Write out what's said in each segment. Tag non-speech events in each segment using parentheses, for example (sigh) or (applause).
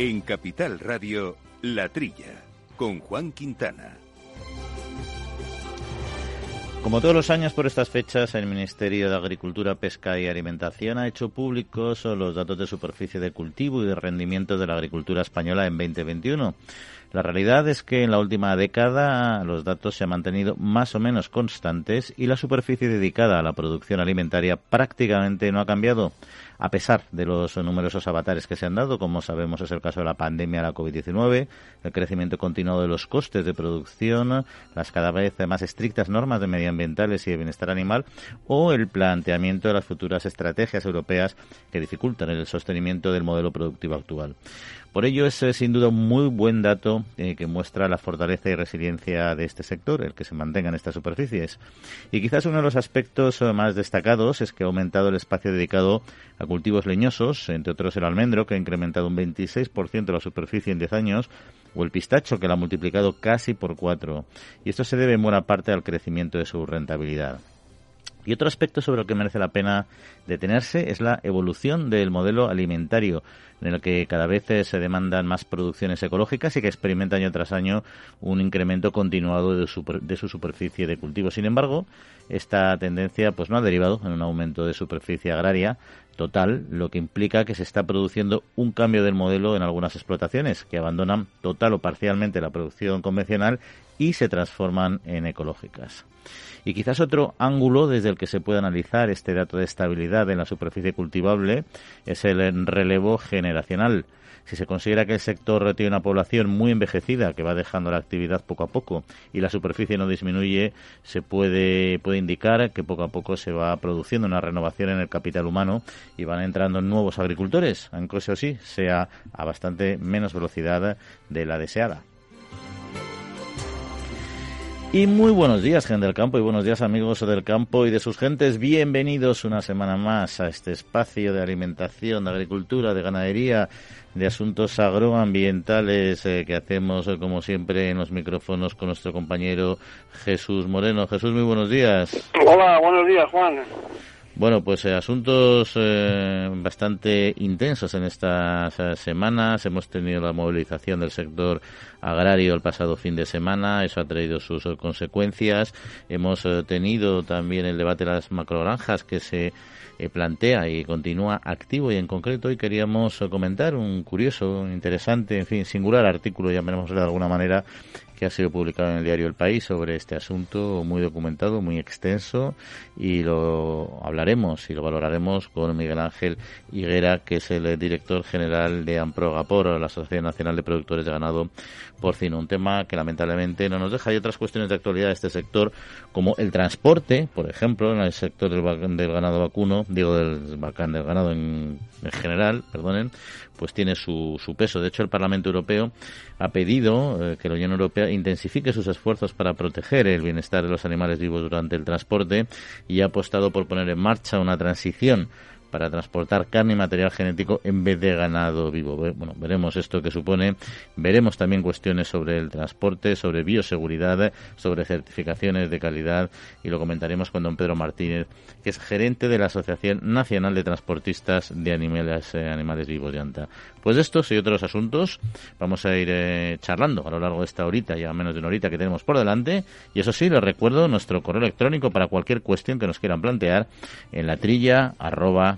En Capital Radio, La Trilla, con Juan Quintana. Como todos los años por estas fechas, el Ministerio de Agricultura, Pesca y Alimentación ha hecho públicos los datos de superficie de cultivo y de rendimiento de la agricultura española en 2021. La realidad es que en la última década los datos se han mantenido más o menos constantes y la superficie dedicada a la producción alimentaria prácticamente no ha cambiado a pesar de los numerosos avatares que se han dado, como sabemos es el caso de la pandemia de la COVID-19, el crecimiento continuado de los costes de producción, las cada vez más estrictas normas de medioambientales y de bienestar animal o el planteamiento de las futuras estrategias europeas que dificultan el sostenimiento del modelo productivo actual. Por ello es sin duda un muy buen dato eh, que muestra la fortaleza y resiliencia de este sector, el que se mantenga en estas superficies. Y quizás uno de los aspectos eh, más destacados es que ha aumentado el espacio dedicado a cultivos leñosos, entre otros el almendro, que ha incrementado un 26% la superficie en 10 años, o el pistacho, que lo ha multiplicado casi por cuatro. Y esto se debe en buena parte al crecimiento de su rentabilidad. Y otro aspecto sobre el que merece la pena detenerse es la evolución del modelo alimentario, en el que cada vez eh, se demandan más producciones ecológicas y que experimenta año tras año un incremento continuado de su, de su superficie de cultivo. Sin embargo, esta tendencia pues no ha derivado en un aumento de superficie agraria total, lo que implica que se está produciendo un cambio del modelo en algunas explotaciones que abandonan total o parcialmente la producción convencional y se transforman en ecológicas. Y quizás otro ángulo desde el que se puede analizar este dato de estabilidad en la superficie cultivable es el relevo generacional. Si se considera que el sector tiene una población muy envejecida que va dejando la actividad poco a poco y la superficie no disminuye, se puede, puede indicar que poco a poco se va produciendo una renovación en el capital humano y van entrando nuevos agricultores, aunque eso sí, sea a bastante menos velocidad de la deseada. Y muy buenos días, gente del campo, y buenos días, amigos del campo y de sus gentes. Bienvenidos una semana más a este espacio de alimentación, de agricultura, de ganadería, de asuntos agroambientales eh, que hacemos, eh, como siempre, en los micrófonos con nuestro compañero Jesús Moreno. Jesús, muy buenos días. Hola, buenos días, Juan. Bueno, pues eh, asuntos eh, bastante intensos en estas eh, semanas. Hemos tenido la movilización del sector agrario el pasado fin de semana. Eso ha traído sus consecuencias. Hemos tenido también el debate de las macrogranjas que se plantea y continúa activo. Y en concreto hoy queríamos comentar un curioso, interesante, en fin, singular artículo, llamémoslo de alguna manera, que ha sido publicado en el diario El País sobre este asunto, muy documentado, muy extenso, y lo hablaremos y lo valoraremos con Miguel Ángel Higuera, que es el director general de Amprogapor, la Sociedad Nacional de Productores de Ganado Porcino. Un tema que lamentablemente no nos deja. Hay otras cuestiones de actualidad de este sector, como el transporte, por ejemplo, en el sector del, del ganado vacuno, digo del, del ganado en, en general, perdonen, pues tiene su, su peso. De hecho, el Parlamento Europeo ha pedido eh, que la Unión Europea intensifique sus esfuerzos para proteger el bienestar de los animales vivos durante el transporte y ha apostado por poner en marcha una transición para transportar carne y material genético en vez de ganado vivo. Bueno, veremos esto que supone. Veremos también cuestiones sobre el transporte, sobre bioseguridad, sobre certificaciones de calidad y lo comentaremos con don Pedro Martínez, que es gerente de la Asociación Nacional de Transportistas de Animales, eh, animales Vivos de Anta. Pues estos y otros asuntos vamos a ir eh, charlando a lo largo de esta horita, ya menos de una horita que tenemos por delante. Y eso sí, les recuerdo nuestro correo electrónico para cualquier cuestión que nos quieran plantear en la trilla arroba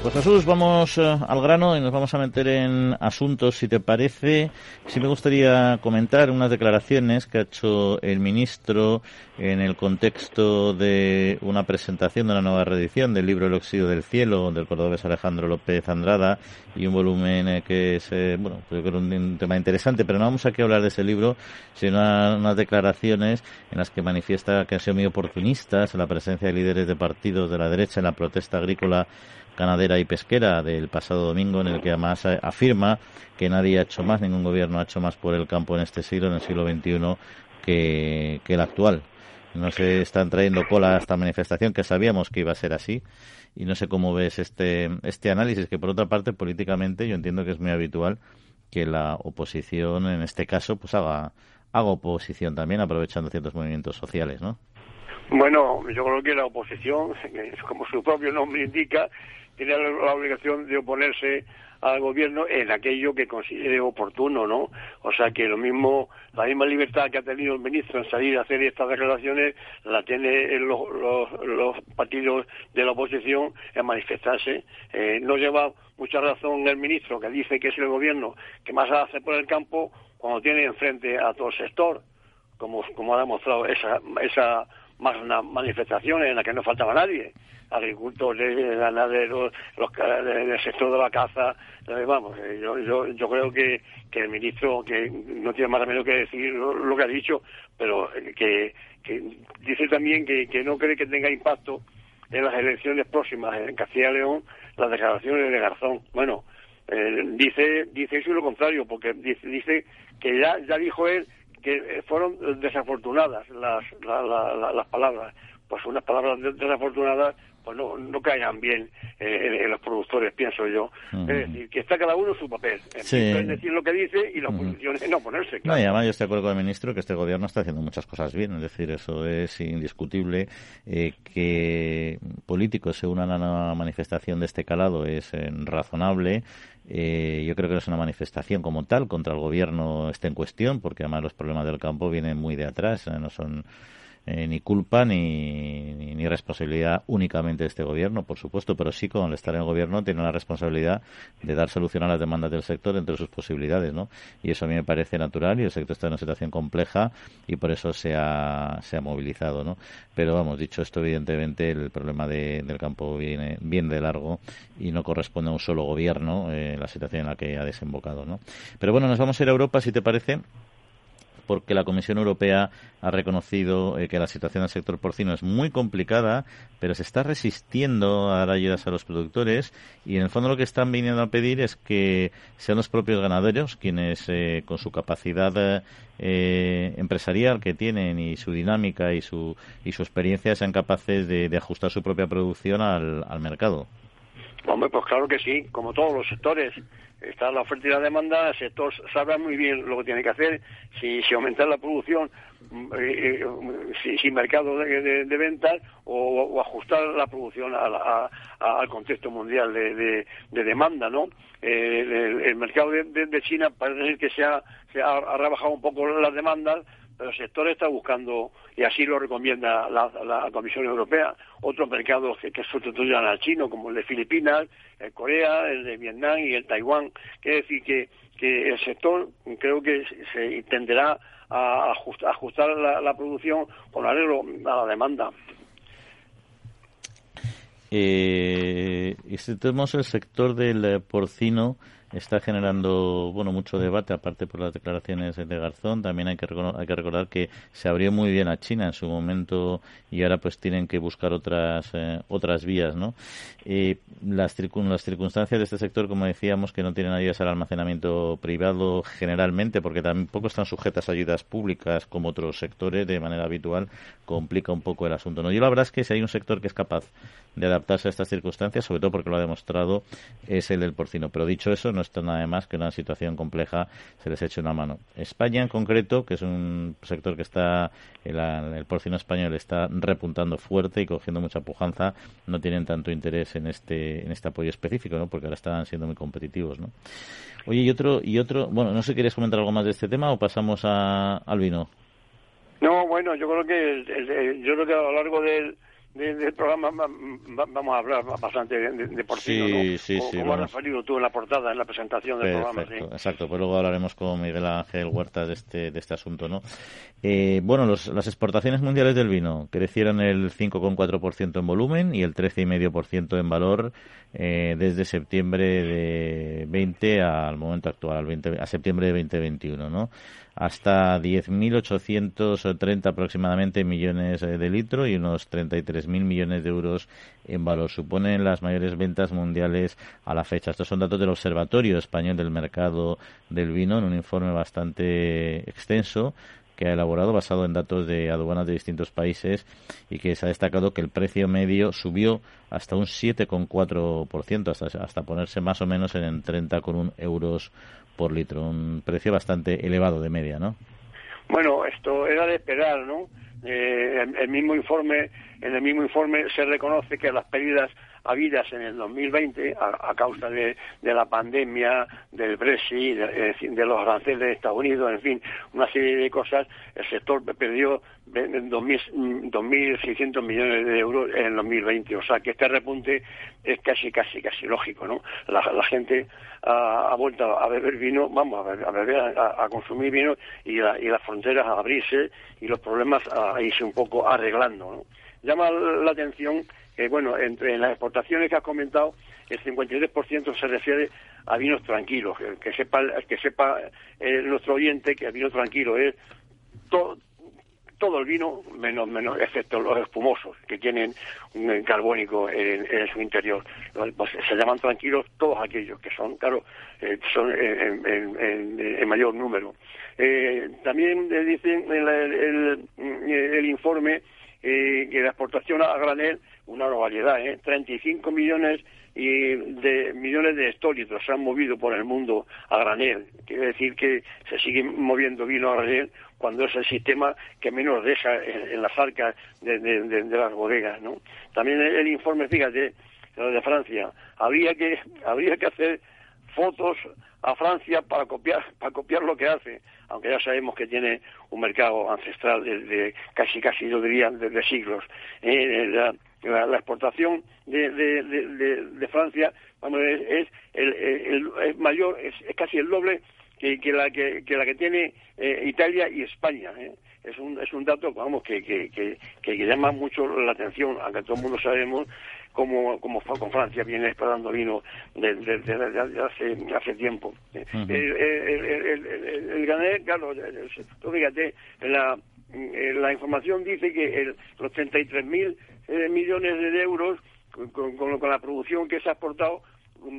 Pues Jesús, vamos eh, al grano y nos vamos a meter en asuntos, si te parece. Sí me gustaría comentar unas declaraciones que ha hecho el ministro en el contexto de una presentación de una nueva reedición del libro El óxido del cielo del cordobés Alejandro López Andrada y un volumen eh, que es, eh, bueno, creo que un, tema interesante, pero no vamos aquí a hablar de ese libro, sino unas declaraciones en las que manifiesta que han sido muy oportunistas la presencia de líderes de partidos de la derecha en la protesta agrícola ganadera y pesquera del pasado domingo, en el que además afirma que nadie ha hecho más, ningún gobierno ha hecho más por el campo en este siglo, en el siglo XXI, que, que el actual. No se están trayendo cola a esta manifestación, que sabíamos que iba a ser así. Y no sé cómo ves este, este análisis, que por otra parte, políticamente, yo entiendo que es muy habitual que la oposición, en este caso, pues haga, haga oposición también, aprovechando ciertos movimientos sociales, ¿no? Bueno, yo creo que la oposición, como su propio nombre indica, tiene la obligación de oponerse al gobierno en aquello que considere oportuno, ¿no? O sea que lo mismo, la misma libertad que ha tenido el ministro en salir a hacer estas declaraciones, la tiene los, los, partidos de la oposición en manifestarse. Eh, no lleva mucha razón el ministro que dice que es el gobierno que más hace por el campo cuando tiene enfrente a todo el sector, como, como ha demostrado esa, esa más manifestaciones en las que no faltaba nadie agricultores, ganaderos, los del sector de la caza, eh, vamos, eh, yo, yo, yo creo que, que el ministro, que no tiene más remedio que decir lo, que ha dicho, pero que, que dice también que, que no cree que tenga impacto en las elecciones próximas en Castilla y León las declaraciones de Garzón. Bueno, eh, dice dice eso y lo contrario, porque dice, dice que ya, ya dijo él que fueron desafortunadas las, las palabras. Pues unas palabras desafortunadas pues no, no caigan bien eh, en, los productores, pienso yo. Es decir, que está cada uno su papel. En decir lo que dice y la oposición en no ponerse. No, y además yo estoy de acuerdo con el ministro que este gobierno está haciendo muchas cosas bien. Es decir, eso es indiscutible. Eh, que políticos se unan a una manifestación de este calado es eh, razonable. Yo creo que es una manifestación como tal contra el gobierno está en cuestión, porque además los problemas del campo vienen muy de atrás, no son eh, ni culpa ni, ni, responsabilidad únicamente de este gobierno, por supuesto, pero sí con el estar en el gobierno tiene la responsabilidad de dar solución a las demandas del sector entre sus posibilidades, ¿no? Y eso a mí me parece natural y el sector está en una situación compleja y por eso se ha, se ha movilizado, ¿no? Pero vamos, dicho esto, evidentemente el problema del campo viene bien de largo y no corresponde a un solo gobierno eh, la situación en la que ha desembocado, ¿no? Pero bueno, nos vamos a ir a Europa, si te parece porque la Comisión Europea ha reconocido eh, que la situación del sector porcino es muy complicada, pero se está resistiendo a dar ayudas a los productores y en el fondo lo que están viniendo a pedir es que sean los propios ganaderos quienes eh, con su capacidad eh, empresarial que tienen y su dinámica y su, y su experiencia sean capaces de, ajustar su propia producción al, al mercado. Hombre, pues claro que sí, como todos los sectores está la oferta y la demanda, el sector sabe muy bien lo que tiene que hacer, si, si aumentar la producción mm, eh, eh, sin mercado de, ventas o, ajustar la producción al contexto mundial de, demanda, ¿no? Eh, el, mercado de, China parece que se ha, se ha, rebajado un poco las demandas, el sector está buscando, y así lo recomienda la, Comisión Europea, otros mercados que, sustituyan al chino, como el de Filipinas, el Corea, el de Vietnam y el Taiwán. Quiere decir que, que el sector creo que se tenderá a ajustar, la, producción con arreglo a la demanda. Eh, y si tenemos el sector del porcino, está generando bueno mucho debate aparte por las declaraciones de Garzón. También hay que hay que recordar que se abrió muy bien a China en su momento y ahora pues tienen que buscar otras eh, otras vías no las, las circunstancias de este sector como decíamos que no tienen ayudas al almacenamiento privado generalmente porque tampoco están sujetas a ayudas públicas como otros sectores de manera habitual complica un poco el asunto no yo la verdad es que si hay un sector que es capaz de adaptarse a estas circunstancias sobre todo porque lo ha demostrado es el del porcino. Pero dicho eso no está nada más que una situación compleja se les eche una mano. España en concreto, que es un sector que está, el, el porcino español está repuntando fuerte y cogiendo mucha pujanza, no tienen tanto interés en este, en este apoyo específico, ¿no? porque ahora están siendo muy competitivos. ¿no? Oye, y otro, y otro, bueno, no sé si quieres comentar algo más de este tema o pasamos a, al vino. No, bueno, yo creo que yo creo que a lo largo del del programa vamos a hablar bastante de, porcino, sí, ¿no? Sí, sí, como has referido tú en la portada, en la presentación del programa. Sí. Exacto, pues luego hablaremos con Miguel Ángel Huerta de este, de este asunto, ¿no? Eh, bueno, los, las exportaciones mundiales del vino crecieron el 5,4% en volumen y el 13,5% en valor eh, desde septiembre de 20 al momento actual, al 20, a septiembre de 2021, ¿no? Hasta 10.830 aproximadamente millones eh, de litros y unos 33.000 3.000 millones de euros en valor. Suponen las mayores ventas mundiales a la fecha. Estos son datos del Observatorio Español del Mercado del Vino en un informe bastante extenso que ha elaborado basado en datos de aduanas de distintos países y que se ha destacado que el precio medio subió hasta un 7,4%, hasta, hasta ponerse más o menos en 30,1 euros por litro. Un precio bastante elevado de media, ¿no? Bueno, esto era de esperar, ¿no? Eh, el, mismo informe, en el mismo informe se reconoce que las pérdidas habidas en el 2020 a, a causa de, la pandemia, del Brexit, de, los aranceles de Estados Unidos, en fin, una serie de cosas, el sector perdió 2.600 millones de euros en el 2020. O sea que este repunte es casi, casi, casi lógico, ¿no? La, gente ha, vuelto a beber vino, vamos, a, beber, a, a consumir vino y, la, y, las fronteras a abrirse y los problemas a irse un poco arreglando, ¿no? Llama la atención que, bueno, entre las exportaciones que has comentado, el 53% se refiere a vinos tranquilos. Que sepa, que sepa eh, nuestro oyente que el vino tranquilo es todo, todo el vino, menos, menos, excepto los espumosos, que tienen un carbónico en, en su interior. Pues se llaman tranquilos todos aquellos que son, claro, eh, son en, en, en, mayor número. Eh, también dicen el, el, el informe eh, que la exportación a granel una variedad, ¿eh? 35 millones y de millones de hectolitros se han movido por el mundo a granel. Quiere decir que se sigue moviendo vino a granel cuando es el sistema que menos deja en, las arcas de, de, las bodegas, ¿no? También el, el informe, fíjate, de Francia, habría que habría que hacer fotos a Francia para copiar para copiar lo que hace aunque ya sabemos que tiene un mercado ancestral desde casi casi yo diría desde siglos eh, la, la, la, exportación de, de, Francia vamos, es, es el, el, mayor es, es, casi el doble que, que, la que, que la que tiene eh, Italia y España ¿eh? es un es un dato vamos que, que, que, que llama mucho la atención aunque todo el mundo sabemos como, como con Francia viene esperando vino desde de, de, de, hace, hace tiempo. Uh -huh. el, el, el, el, Gané, claro, tú fíjate, la, la información dice que el, los 33 mil eh, millones de euros con, con, con, la producción que se ha exportado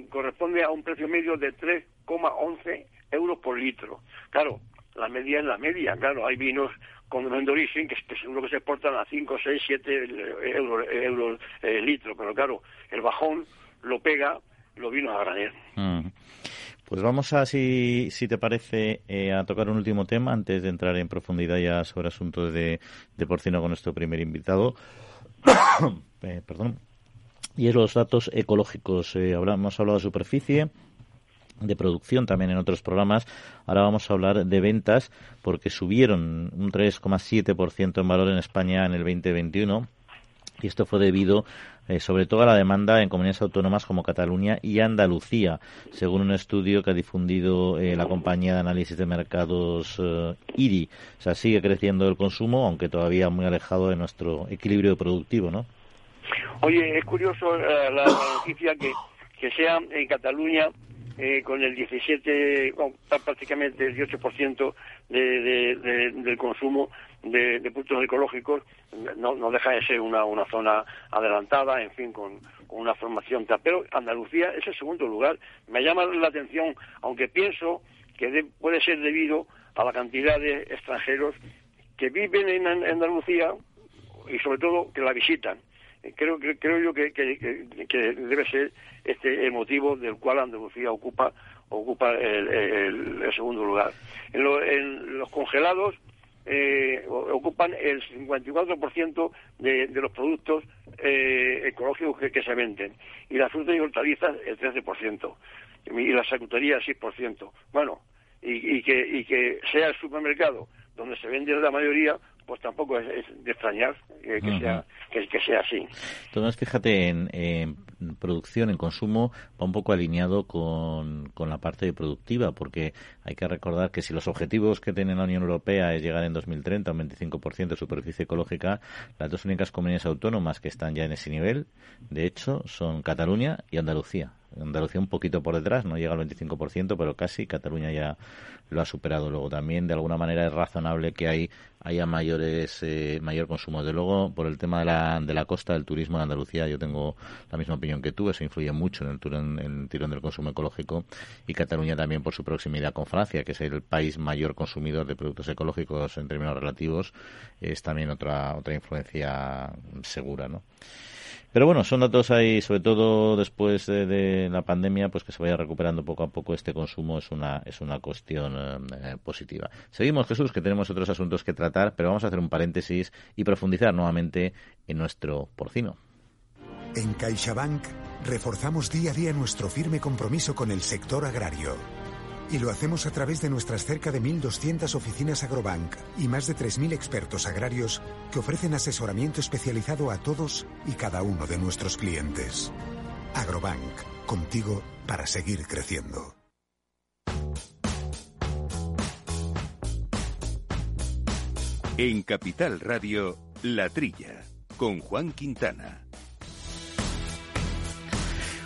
corresponde a un precio medio de 3,11 euros por litro. Claro, la media es la media, claro, hay vinos con de origen, que, que seguro que se exportan a 5, 6, 7 euros, euros litro, pero claro, el bajón lo pega los vinos a granel. Mm. Pues vamos a, si, si te parece, eh, a tocar un último tema antes de entrar en profundidad ya sobre asuntos de, de porcino con nuestro primer invitado. (coughs) eh, perdón. Y es los datos ecológicos. Eh, hablamos hablado de superficie, de producción también en otros programas. Ahora vamos a hablar de ventas porque subieron un 3,7% en valor en España en el 2021 y esto fue debido eh, sobre todo a la demanda en comunidades autónomas como Cataluña y Andalucía, según un estudio que ha difundido eh, la compañía de análisis de mercados eh, IRI. O sea, sigue creciendo el consumo, aunque todavía muy alejado de nuestro equilibrio productivo, ¿no? Oye, es curioso la, la noticia que, que sea en Cataluña eh, con el 17, bueno, prácticamente el 18% de, de, de, del consumo de, de, productos ecológicos, no, no deja de ser una, una zona adelantada, en fin, con, una formación. Pero Andalucía es el segundo lugar. Me llama la atención, aunque pienso que de, puede ser debido a la cantidad de extranjeros que viven en, en Andalucía y sobre todo que la visitan creo creo yo que, debe ser este el motivo del cual Andalucía ocupa ocupa el, el, segundo lugar. En, lo, en los congelados eh, ocupan el 54% de, de los productos eh, ecológicos que, se venden y las frutas y hortalizas el 13% y la charcutería el 6%. Bueno, y, y, que, y que sea el supermercado donde se vende la mayoría, pues tampoco es, es de extrañar eh, que, uh -huh. sea, que, que, sea así. Entonces, fíjate, en, en, producción, en consumo, va un poco alineado con, con, la parte productiva, porque hay que recordar que si los objetivos que tiene la Unión Europea es llegar en 2030 a un 25% de superficie ecológica, las dos únicas comunidades autónomas que están ya en ese nivel, de hecho, son Cataluña y Andalucía. Andalucía un poquito por detrás, no llega al 25%, pero casi. Cataluña ya lo ha superado. Luego también, de alguna manera, es razonable que hay, haya mayores, eh, mayor consumo. De luego, por el tema de la, de la costa, del turismo en Andalucía, yo tengo la misma opinión que tú. Eso influye mucho en el, en el tirón del consumo ecológico. Y Cataluña también por su proximidad con Francia, que es el país mayor consumidor de productos ecológicos en términos relativos, es también otra, otra influencia segura, ¿no? Pero bueno, son datos ahí, sobre todo después de, la pandemia, pues que se vaya recuperando poco a poco este consumo es una, es una cuestión eh, positiva. Seguimos, Jesús, que tenemos otros asuntos que tratar, pero vamos a hacer un paréntesis y profundizar nuevamente en nuestro porcino. En CaixaBank reforzamos día a día nuestro firme compromiso con el sector agrario y lo hacemos a través de nuestras cerca de 1.200 oficinas Agrobank y más de 3.000 expertos agrarios que ofrecen asesoramiento especializado a todos y cada uno de nuestros clientes. Agrobank, contigo para seguir creciendo. En Capital Radio, La Trilla, con Juan Quintana.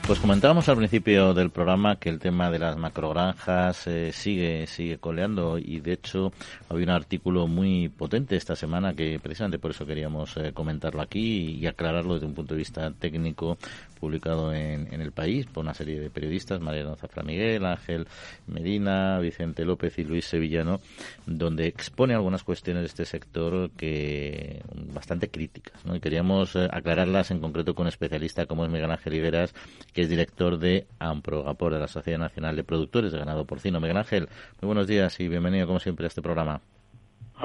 Pues comentábamos al principio del programa que el tema de las macrogranjas eh, sigue sigue coleando y de hecho había un artículo muy potente esta semana que precisamente por eso queríamos eh, comentarlo aquí y aclararlo desde un punto de vista técnico publicado en, el país por una serie de periodistas, Mariano Zafra Miguel, Ángel Medina, Vicente López y Luis Sevillano, donde expone algunas cuestiones de este sector que bastante críticas, ¿no? Y queríamos eh, aclararlas en concreto con un especialista como es Miguel Ángel Iberas, que es director de Amprogapor, de la Sociedad Nacional de Productores de Ganado Porcino. Miguel Ángel, muy buenos días y bienvenido como siempre a este programa.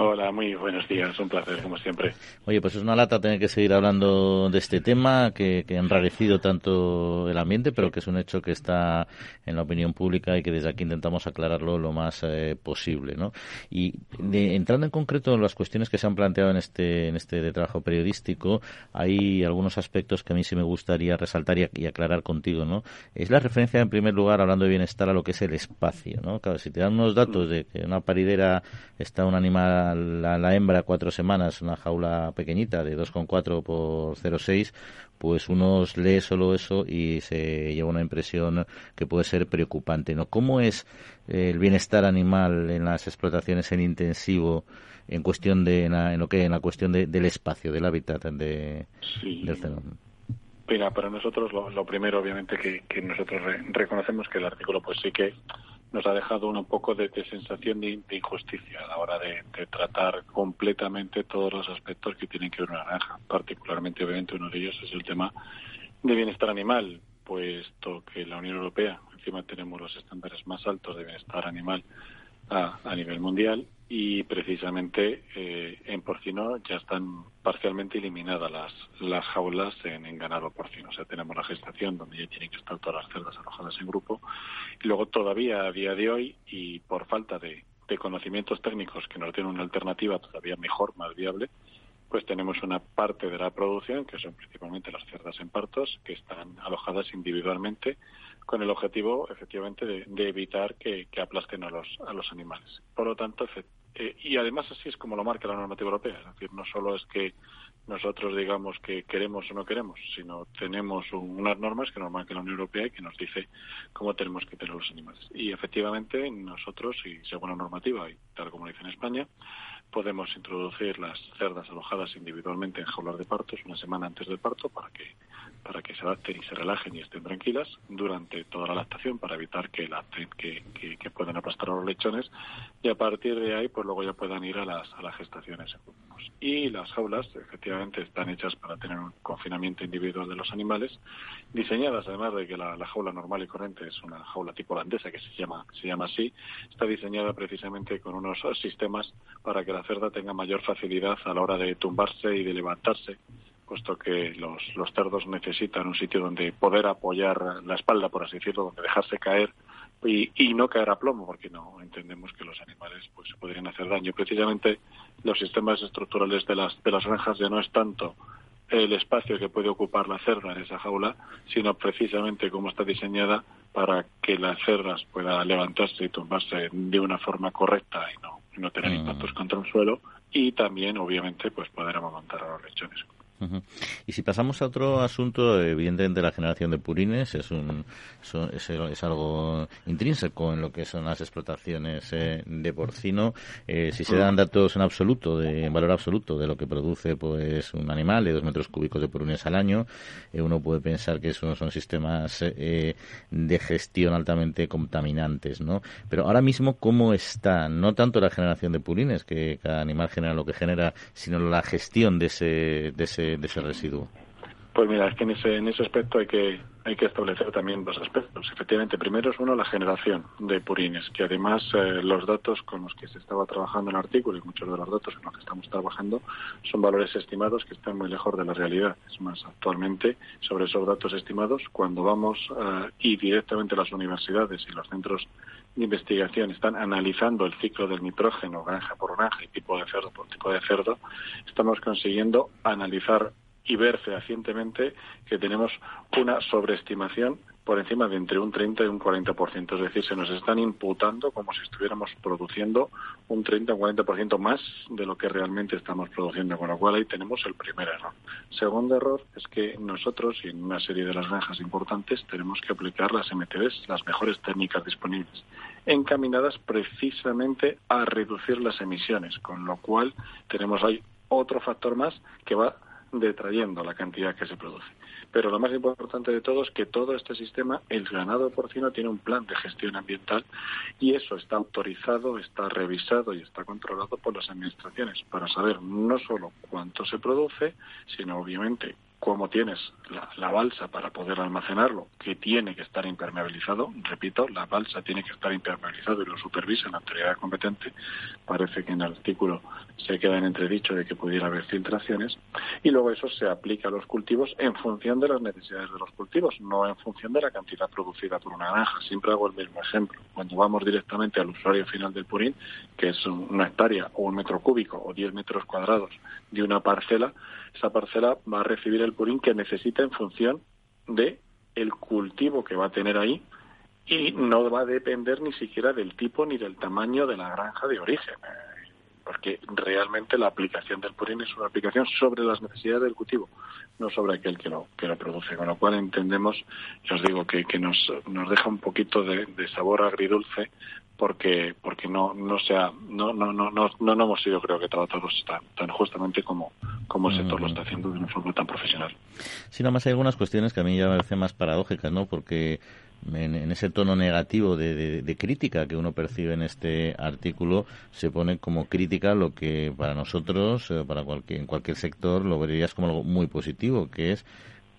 Hola, muy buenos días, un placer como siempre. Oye, pues es una lata tener que seguir hablando de este tema que, que, ha enrarecido tanto el ambiente, pero que es un hecho que está en la opinión pública y que desde aquí intentamos aclararlo lo más eh, posible, ¿no? Y entrando en concreto en las cuestiones que se han planteado en este en este trabajo periodístico, hay algunos aspectos que a mí sí me gustaría resaltar y, aclarar contigo, ¿no? Es la referencia en primer lugar hablando de bienestar a lo que es el espacio, ¿no? Claro, si te dan unos datos de que una paridera está un animal la, hembra cuatro semanas, una jaula pequeñita de 2,4 por 0,6, pues uno lee solo eso y se lleva una impresión que puede ser preocupante. ¿no? ¿Cómo es el bienestar animal en las explotaciones en intensivo en cuestión de en, lo que en la cuestión del espacio, del hábitat de, del fenómeno? Mira, para nosotros lo, primero, obviamente, que, nosotros reconocemos que el artículo, pues sí que nos ha dejado un poco de, sensación de, injusticia a la hora de, tratar completamente todos los aspectos que tienen que ver una granja. Particularmente, obviamente, uno de ellos es el tema de bienestar animal, puesto que la Unión Europea, encima tenemos los estándares más altos de bienestar animal a nivel mundial y precisamente eh, en porcino ya están parcialmente eliminadas las, las jaulas en, ganado porcino. O sea, tenemos la gestación donde ya tienen que estar todas las cerdas alojadas en grupo. Y luego todavía a día de hoy, y por falta de, de conocimientos técnicos que nos den una alternativa todavía mejor, más viable, pues tenemos una parte de la producción, que son principalmente las cerdas en partos, que están alojadas individualmente con el objetivo, efectivamente, de, evitar que, aplasten a los, a los animales. Por lo tanto, eh, y además así es como lo marca la normativa europea. Es decir, no solo es que nosotros digamos que queremos o no queremos, sino tenemos unas normas que nos marca la Unión Europea y que nos dice cómo tenemos que tener los animales. Y efectivamente nosotros, y según la normativa, y tal como dice en España, podemos introducir las cerdas alojadas individualmente en jaulas de partos una semana antes del parto para que para que se adapten y se relajen y estén tranquilas durante toda la lactación para evitar que lacten, que, que, puedan aplastar a los lechones y a partir de ahí pues luego ya puedan ir a las, a las gestaciones y las jaulas efectivamente están hechas para tener un confinamiento individual de los animales diseñadas además de que la, la jaula normal y corriente es una jaula tipo holandesa que se llama se llama así está diseñada precisamente con unos sistemas para que la cerda tenga mayor facilidad a la hora de tumbarse y de levantarse, puesto que los, los cerdos necesitan un sitio donde poder apoyar la espalda, por así decirlo, donde dejarse caer y, y, no caer a plomo, porque no entendemos que los animales pues podrían hacer daño. Precisamente los sistemas estructurales de las, de las granjas ya no es tanto el espacio que puede ocupar la cerda en esa jaula, sino precisamente cómo está diseñada para que las cerdas puedan levantarse y tumbarse de una forma correcta y no no tener mm. impactos contra el suelo y también, obviamente, pues poder amamantar a los lechones. Y si pasamos a otro asunto, evidentemente la generación de purines es, un, es, algo intrínseco en lo que son las explotaciones eh, de porcino. Eh, si se dan datos en absoluto, de, en valor absoluto, de lo que produce pues un animal de dos metros cúbicos de purines al año, eh, uno puede pensar que esos son sistemas de gestión altamente contaminantes, ¿no? Pero ahora mismo, ¿cómo está? No tanto la generación de purines, que cada animal genera lo que genera, sino la gestión de ese, de ese de, ese residuo? Pues mira, es que en ese, en ese aspecto hay que, hay que establecer también dos aspectos. Efectivamente, primero es uno la generación de purines, que además eh, los datos con los que se estaba trabajando en el artículo y muchos de los datos en los que estamos trabajando son valores estimados que están muy lejos de la realidad. Es más, actualmente, sobre esos datos estimados, cuando vamos uh, y directamente las universidades y los centros investigación están analizando el ciclo del nitrógeno granja por granja y tipo de cerdo por tipo de cerdo, estamos consiguiendo analizar y ver fehacientemente que tenemos una sobreestimación por encima de entre un 30 y un 40%. Es decir, se nos están imputando como si estuviéramos produciendo un 30 o un 40% más de lo que realmente estamos produciendo, con lo cual ahí tenemos el primer error. Segundo error es que nosotros, y en una serie de las granjas importantes, tenemos que aplicar las MTBs, las mejores técnicas disponibles, encaminadas precisamente a reducir las emisiones, con lo cual tenemos ahí otro factor más que va detrayendo la cantidad que se produce. Pero lo más importante de todo es que todo este sistema, el ganado porcino, tiene un plan de gestión ambiental y eso está autorizado, está revisado y está controlado por las administraciones para saber no solo cuánto se produce, sino obviamente como tienes la, balsa para poder almacenarlo, que tiene que estar impermeabilizado, repito, la balsa tiene que estar impermeabilizado y lo supervisa la autoridad competente, parece que en el artículo se queda en entredicho de que pudiera haber filtraciones, y luego eso se aplica a los cultivos en función de las necesidades de los cultivos, no en función de la cantidad producida por una granja. Siempre hago el mismo ejemplo. Cuando vamos directamente al usuario final del purín, que es una hectárea o un metro cúbico o 10 metros cuadrados de una parcela, esa parcela va a recibir el purín que necesita en función de el cultivo que va a tener ahí y no va a depender ni siquiera del tipo ni del tamaño de la granja de origen porque realmente la aplicación del purín es una aplicación sobre las necesidades del cultivo, no sobre aquel que lo, que lo produce. Con lo cual entendemos, y os digo, que, que nos, nos deja un poquito de, sabor agridulce porque porque no no sea no no no no, no hemos sido creo que tratados tan tan justamente como como el sector lo está haciendo de una forma tan profesional. Sí, nada más hay algunas cuestiones que a mí ya me parecen más paradójicas, ¿no? Porque en, ese tono negativo de, crítica que uno percibe en este artículo, se pone como crítica lo que para nosotros, eh, para cualquier, en cualquier sector, lo verías como algo muy positivo, que es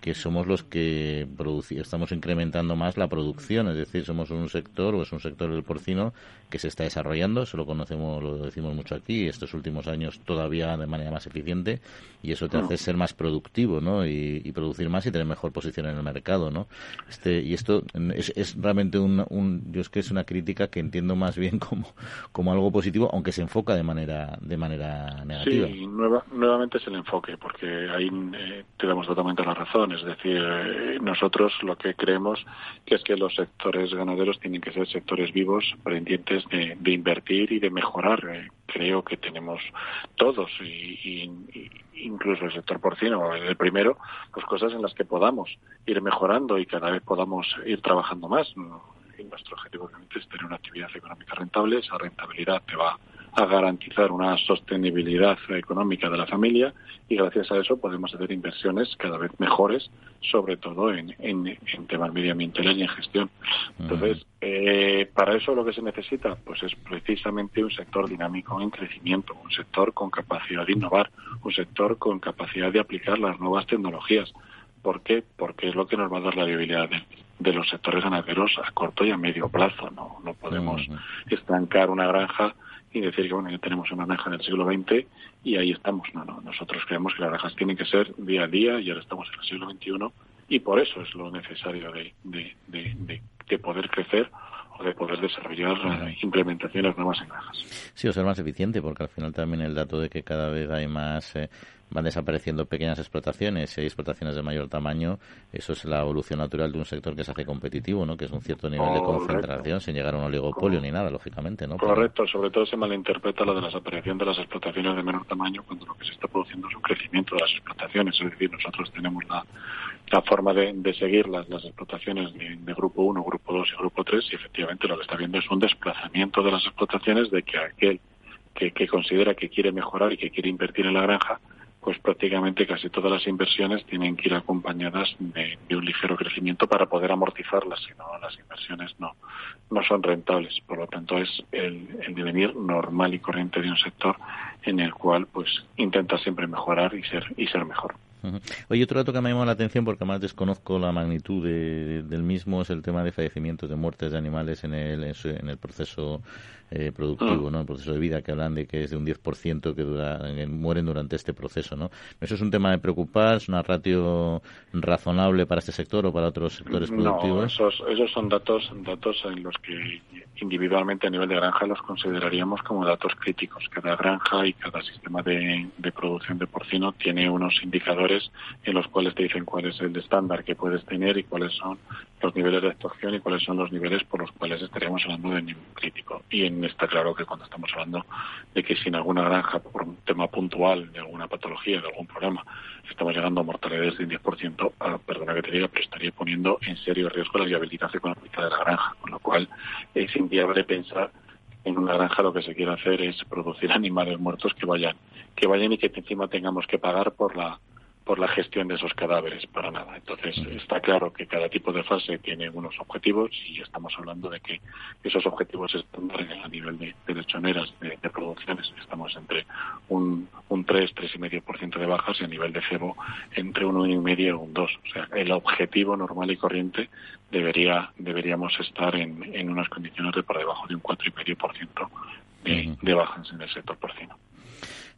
que somos los que estamos incrementando más la producción, es decir, somos un sector o es un sector del porcino que se está desarrollando, eso lo conocemos, lo decimos mucho aquí, estos últimos años todavía de manera más eficiente y eso te hace ser más productivo, ¿no? Y, producir más y tener mejor posición en el mercado, ¿no? Este y esto es, es realmente un, un, yo es que es una crítica que entiendo más bien (laughs) como como algo positivo, aunque se enfoca de manera de manera negativa. Sí, nuevamente es el enfoque, porque ahí eh, te damos totalmente la razón es decir, eh, nosotros lo que creemos que es que los sectores ganaderos tienen que ser sectores vivos, pendientes de, invertir y de mejorar. Eh, creo que tenemos todos, y, incluso el sector porcino, el primero, pues cosas en las que podamos ir mejorando y cada vez podamos ir trabajando más. Y nuestro objetivo es tener una actividad económica rentable. Esa rentabilidad te va a garantizar una sostenibilidad económica de la familia y gracias a eso podemos hacer inversiones cada vez mejores, sobre todo en, en, temas medioambientales y en gestión. Entonces, eh, para eso lo que se necesita pues es precisamente un sector dinámico en crecimiento, un sector con capacidad de innovar, un sector con capacidad de aplicar las nuevas tecnologías. ¿Por qué? Porque es lo que nos va a dar la viabilidad de, los sectores ganaderos a corto y a medio plazo. No, no podemos estancar una granja y decir que bueno, ya tenemos una granja del siglo XX y ahí estamos. No, no, nosotros creemos que las granjas tienen que ser día a día y ahora estamos en el siglo XXI y por eso es lo necesario de, de, de, de poder crecer o de poder desarrollar implementaciones nuevas en granjas. Sí, o ser más eficiente, porque al final también el dato de que cada vez hay más eh, van desapareciendo pequeñas explotaciones y hay explotaciones de mayor tamaño, eso es la evolución natural de un sector que se hace competitivo, ¿no? Que es un cierto nivel de concentración sin llegar a un oligopolio ni nada, lógicamente, ¿no? Correcto, sobre todo se malinterpreta lo de la desaparición de las explotaciones de menor tamaño cuando lo que se está produciendo es un crecimiento de las explotaciones, es decir, nosotros tenemos la, la forma de, de seguir las, las explotaciones de, de, grupo 1, grupo 2 y grupo 3 y efectivamente lo que está viendo es un desplazamiento de las explotaciones de que aquel que, que considera que quiere mejorar y que quiere invertir en la granja, pues prácticamente casi todas las inversiones tienen que ir acompañadas de, un ligero crecimiento para poder amortizarlas, si no las inversiones no, no son rentables. Por lo tanto, es el, el devenir normal y corriente de un sector en el cual pues intenta siempre mejorar y ser, y ser mejor. Oye, otro dato que me llamó la atención, porque además desconozco la magnitud de, del mismo, es el tema de fallecimientos, de muertes de animales en el, en el proceso eh, productivo. ¿no? El proceso de vida que hablan de que es de un 10% que dura, que mueren durante este proceso, ¿no? ¿Eso es un tema de preocupar? ¿Es una ratio razonable para este sector o para otros sectores productivos? No, esos, esos son datos, datos en los que individualmente a nivel de granja los consideraríamos como datos críticos. Cada granja y cada sistema de, de producción de porcino tiene unos indicadores en los cuales te dicen cuál es el estándar que puedes tener y cuáles son los niveles de actuación y cuáles son los niveles por los cuales estaríamos hablando de nivel crítico. Y en está claro que cuando estamos hablando de que si en alguna granja, por un tema puntual, de alguna patología, de algún problema, estamos llegando a mortalidades de un 10%, ah, perdona que te diga, pero estaría poniendo en serio riesgo la viabilidad económica de la granja, con lo cual es inviable pensar en una granja lo que se quiere hacer es producir (laughs) animales muertos que vayan, que vayan y que encima tengamos que pagar por la por la gestión de esos cadáveres, para nada. Entonces, está claro que cada tipo de fase tiene unos objetivos y estamos hablando de que esos objetivos están a nivel de, de lechoneras, de, de, producciones, estamos entre un, un 3, 3,5% de bajas y a nivel de cebo entre un 1,5 y un 2. O sea, el objetivo normal y corriente debería deberíamos estar en, en unas condiciones de por debajo de un 4,5% de, de bajas en el sector porcino.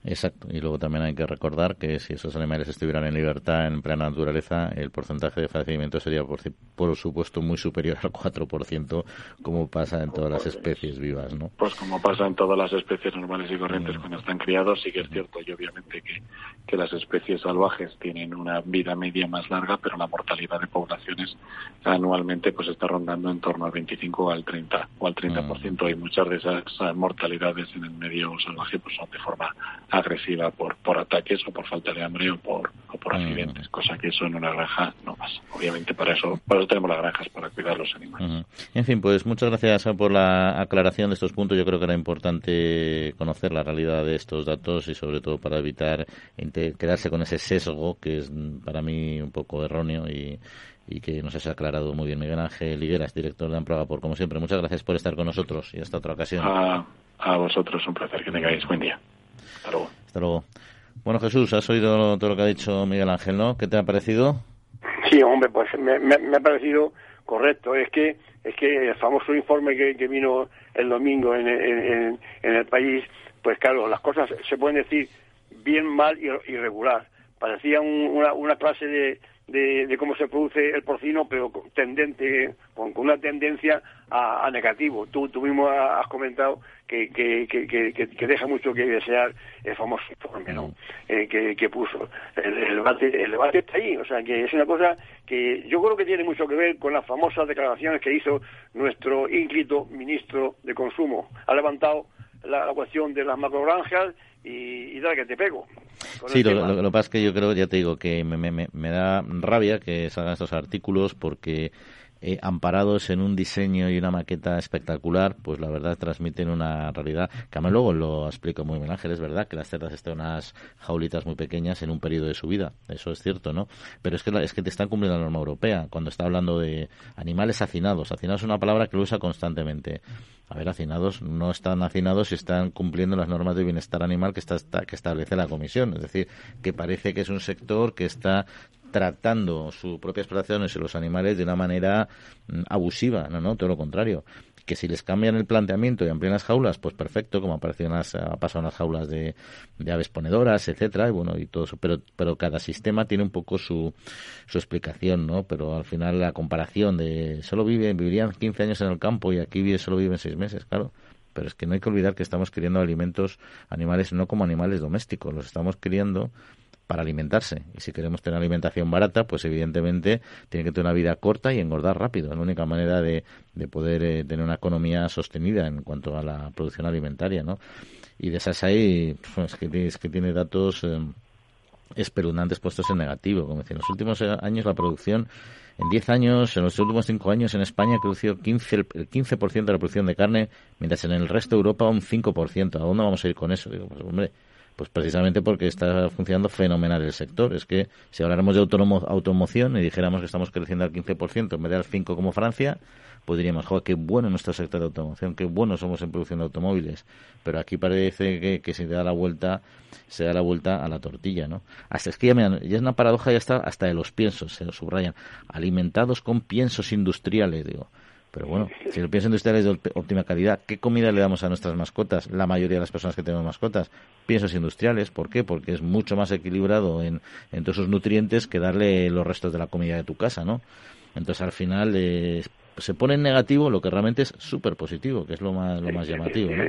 Exacto. Y luego también hay que recordar que si esos animales estuvieran en libertad, en plena naturaleza, el porcentaje de fallecimiento sería, por, por supuesto, muy superior al 4%, como pasa en todas las especies vivas, ¿no? Pues como pasa en todas las especies normales y corrientes mm. cuando están criados, sí que es cierto, y obviamente que, que las especies salvajes tienen una vida media más larga, pero la mortalidad de poblaciones anualmente pues está rondando en torno al 25 o al 30 o al 30%, mm. y muchas de esas mortalidades en el medio salvaje pues son de forma agresiva por, por ataques o por falta de hambre o por, o por accidentes, cosa que eso en una granja no pasa. Obviamente para eso, para eso tenemos las granjas, para cuidar los animales. Uh -huh. En fin, pues muchas gracias por la aclaración de estos puntos. Yo creo que era importante conocer la realidad de estos datos y sobre todo para evitar quedarse con ese sesgo que es para mí un poco erróneo y, y que nos has aclarado muy bien. Miguel Ángel Higueras, director de Amproga, por como siempre. Muchas gracias por estar con nosotros y hasta otra ocasión. A, a vosotros, un placer. Que tengáis buen día. Hasta luego. Hasta luego. Bueno, Jesús, has oído todo lo que ha dicho Miguel Ángel, ¿no? ¿Qué te ha parecido? Sí, hombre, pues me, me, me ha parecido correcto. Es que es que el famoso informe que, que vino el domingo en, en, en, el país, pues claro, las cosas se pueden decir bien, mal y irregular. Parecía un, una, una clase de, de, de, cómo se produce el porcino, pero tendente, con, con una tendencia a, a, negativo. Tú, tú mismo has comentado que, que, que, que, deja mucho que desear el famoso informe ¿no? Eh, que, que puso. El, el, debate, el debate está ahí, o sea, que es una cosa que yo creo que tiene mucho que ver con las famosas declaraciones que hizo nuestro ínclito ministro de Consumo. Ha levantado la, la cuestión de las macrogranjas y, y dale que te pego. Sí, lo, lo, lo, que pasa es que yo creo, ya te digo, que me, me, me da rabia que salgan estos artículos porque eh, amparados en un diseño y una maqueta espectacular, pues la verdad transmiten una realidad que a mí luego lo explico muy bien Ángel, es verdad que las cerdas están unas jaulitas muy pequeñas en un periodo de su vida, eso es cierto, ¿no? Pero es que, es que te están cumpliendo la norma europea cuando está hablando de animales hacinados. Hacinados es una palabra que lo usa constantemente. A ver, hacinados no están hacinados y están cumpliendo las normas de bienestar animal que, está, que establece la Comisión. Es decir, que parece que es un sector que está tratando sus propias explotaciones y los animales de una manera mm, abusiva, no, no, todo lo contrario. Que si les cambian el planteamiento y amplían las jaulas, pues perfecto, como aparecieron las, ha pasado en las jaulas de, de, aves ponedoras, etcétera, y bueno, y todo eso, pero, pero cada sistema tiene un poco su, su explicación, ¿no? Pero al final la comparación de solo viven, vivirían 15 años en el campo y aquí solo viven 6 meses, claro pero es que no hay que olvidar que estamos criando alimentos animales no como animales domésticos, los estamos criando para alimentarse. Y si queremos tener alimentación barata, pues evidentemente tiene que tener una vida corta y engordar rápido. Es la única manera de, de poder eh, tener una economía sostenida en cuanto a la producción alimentaria, ¿no? Y de esas hay, pues, que, es que tiene datos eh, espeluznantes puestos en negativo. Como decía, en los últimos eh, años la producción en 10 años, en los últimos 5 años, en España ha crecido 15, el 15% de la producción de carne, mientras en el resto de Europa un 5%. ¿A dónde vamos a ir con eso? Digo, pues hombre, pues precisamente porque está funcionando fenomenal el sector. Es que si habláramos de automoción y dijéramos que estamos creciendo al 15% en vez de al 5% como Francia, pues diríamos, joder, qué bueno nuestro sector de automoción, qué bueno somos en producción de automóviles. Pero aquí parece que, que se da la vuelta, se da la vuelta a la tortilla, ¿no? Hasta es que ya, ya es una paradoja ya está hasta de los piensos, se lo subrayan, alimentados con piensos industriales, digo. Pero bueno, si el pienso industrial es de óptima calidad, ¿qué comida le damos a nuestras mascotas? La mayoría de las personas que tenemos mascotas, piensos industriales. ¿Por qué? Porque es mucho más equilibrado en, en todos sus nutrientes que darle los restos de la comida de tu casa, ¿no? Entonces al final eh, se pone en negativo lo que realmente es súper positivo, que es lo más, lo más llamativo. ¿no?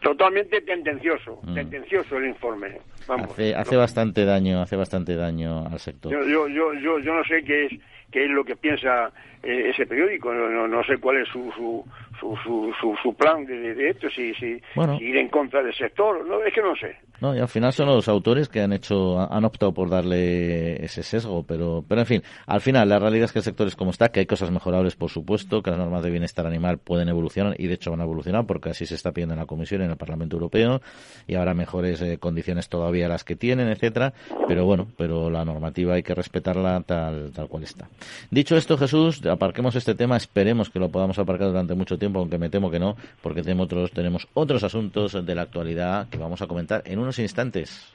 Totalmente tendencioso, mm. tendencioso el informe. hace, hace bastante daño, hace bastante daño al sector. Yo, yo, yo, yo, no sé qué es, qué es lo que piensa eh, ese periódico. No, no, sé cuál es su, su, su, su, su plan de, esto, si, si, ir en contra del sector. No, es que no sé. No, y al final son los autores que han hecho, han optado por darle ese sesgo, pero, pero en fin, al final la realidad es que el sector es como está, que hay cosas mejorables, por supuesto, que las normas de bienestar animal pueden evolucionar y de hecho van a evolucionar porque así se está pidiendo en la Comisión y en el Parlamento Europeo y habrá mejores eh, condiciones todavía las que tienen, etcétera, pero bueno, pero la normativa hay que respetarla tal, tal cual está. Dicho esto, Jesús, aparquemos este tema, esperemos que lo podamos aparcar durante mucho tiempo, aunque me temo que no, porque tenemos otros, tenemos otros asuntos de la actualidad que vamos a comentar en unos instantes.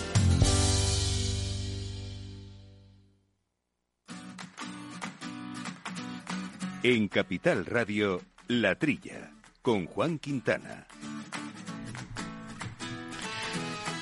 En Capital Radio, La Trilla, con Juan Quintana.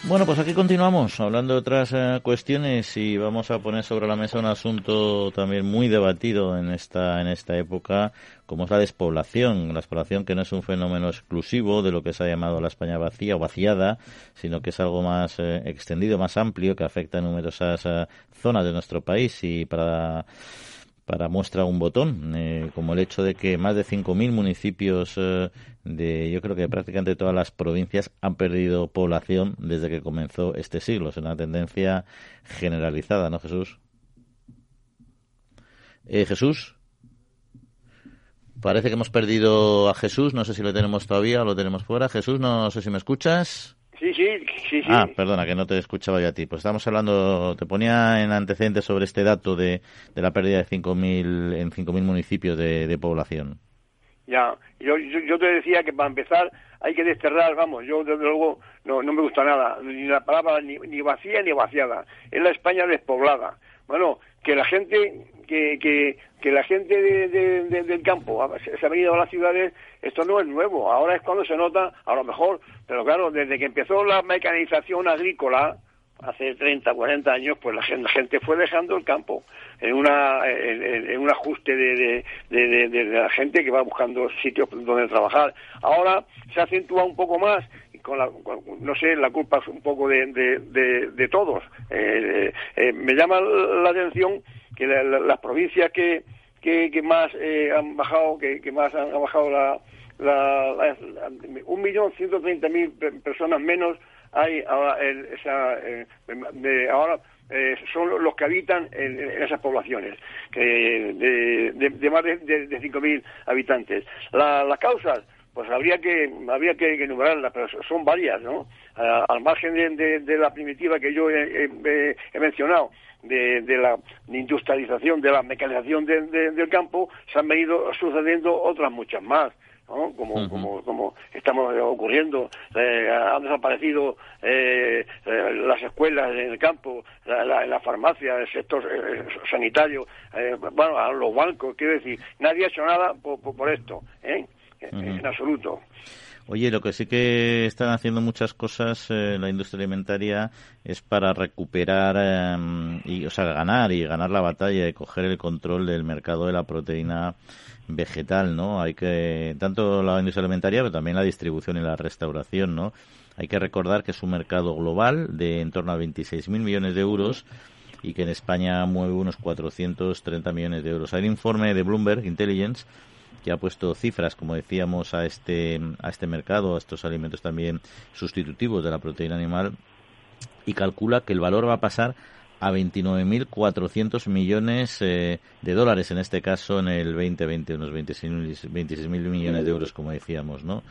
Bueno, pues aquí continuamos hablando de otras eh, cuestiones y vamos a poner sobre la mesa un asunto también muy debatido en esta en esta época, como es la despoblación, la despoblación que no es un fenómeno exclusivo de lo que se ha llamado la España vacía o vaciada, sino que es algo más eh, extendido, más amplio, que afecta a numerosas eh, zonas de nuestro país y para para muestra un botón, eh, como el hecho de que más de 5.000 municipios eh, de, yo creo que prácticamente todas las provincias han perdido población desde que comenzó este siglo. Es una tendencia generalizada, ¿no, Jesús? Eh, Jesús. Parece que hemos perdido a Jesús, no sé si lo tenemos todavía o lo tenemos fuera. Jesús, no sé si me escuchas. Sí, sí, sí, Ah, perdona, que no te escuchaba yo a ti. Pues estamos hablando, te ponía en antecedentes sobre este dato de, de la pérdida de 5.000 en 5.000 municipios de, de, población. Ya, yo, yo, te decía que para empezar hay que desterrar, vamos, yo desde luego no, no me gusta nada, ni la palabra ni, ni vacía ni vaciada. Es la España despoblada. Bueno, que la gente que, que, que la gente de, del campo se, ha venido a las ciudades, esto no es nuevo, ahora es cuando se nota, a lo mejor, pero claro, desde que empezó la mecanización agrícola, hace 30, 40 años, pues la gente, fue dejando el campo en, una, en, un ajuste de, de, de, la gente que va buscando sitios donde trabajar. Ahora se acentúa un poco más con la, no sé, la culpa es un poco de, de, todos. Eh, eh, me llama la atención que las provincias que, que, más eh, han bajado, que, que más han, bajado la, la, un millón ciento treinta mil personas menos hay ahora, esa, de, eh, son los que habitan en, esas poblaciones, que de, de, más de, de, 5.000 habitantes. las causas, pues habría que habría que, enumerarlas, pero son varias, ¿no? al margen de, la primitiva que yo he, mencionado, de, la industrialización, de la mecanización del campo, se han venido sucediendo otras muchas más. como, como, como estamos ocurriendo. Eh, han desaparecido eh, eh, las escuelas en el campo, la, la, la farmacia, el sector sanitario, bueno, los bancos, quiero decir, nadie ha hecho nada por, por, esto, en absoluto. Oye, lo que sí que están haciendo muchas cosas la industria alimentaria es para recuperar y, o sea, ganar y ganar la batalla de coger el control del mercado de la proteína vegetal, ¿no? Hay que, tanto la industria alimentaria, pero también la distribución y la restauración, ¿no? Hay que recordar que es un mercado global de en torno a 26.000 millones de euros y que en España mueve unos 430 millones de euros. Hay un informe de Bloomberg Intelligence que ha puesto cifras, como decíamos, a este, a este mercado, a estos alimentos también sustitutivos de la proteína animal, y calcula que el valor va a pasar a 29.400 millones eh, de dólares, en este caso en el 2020, unos 26.000 millones de euros, como decíamos, ¿no?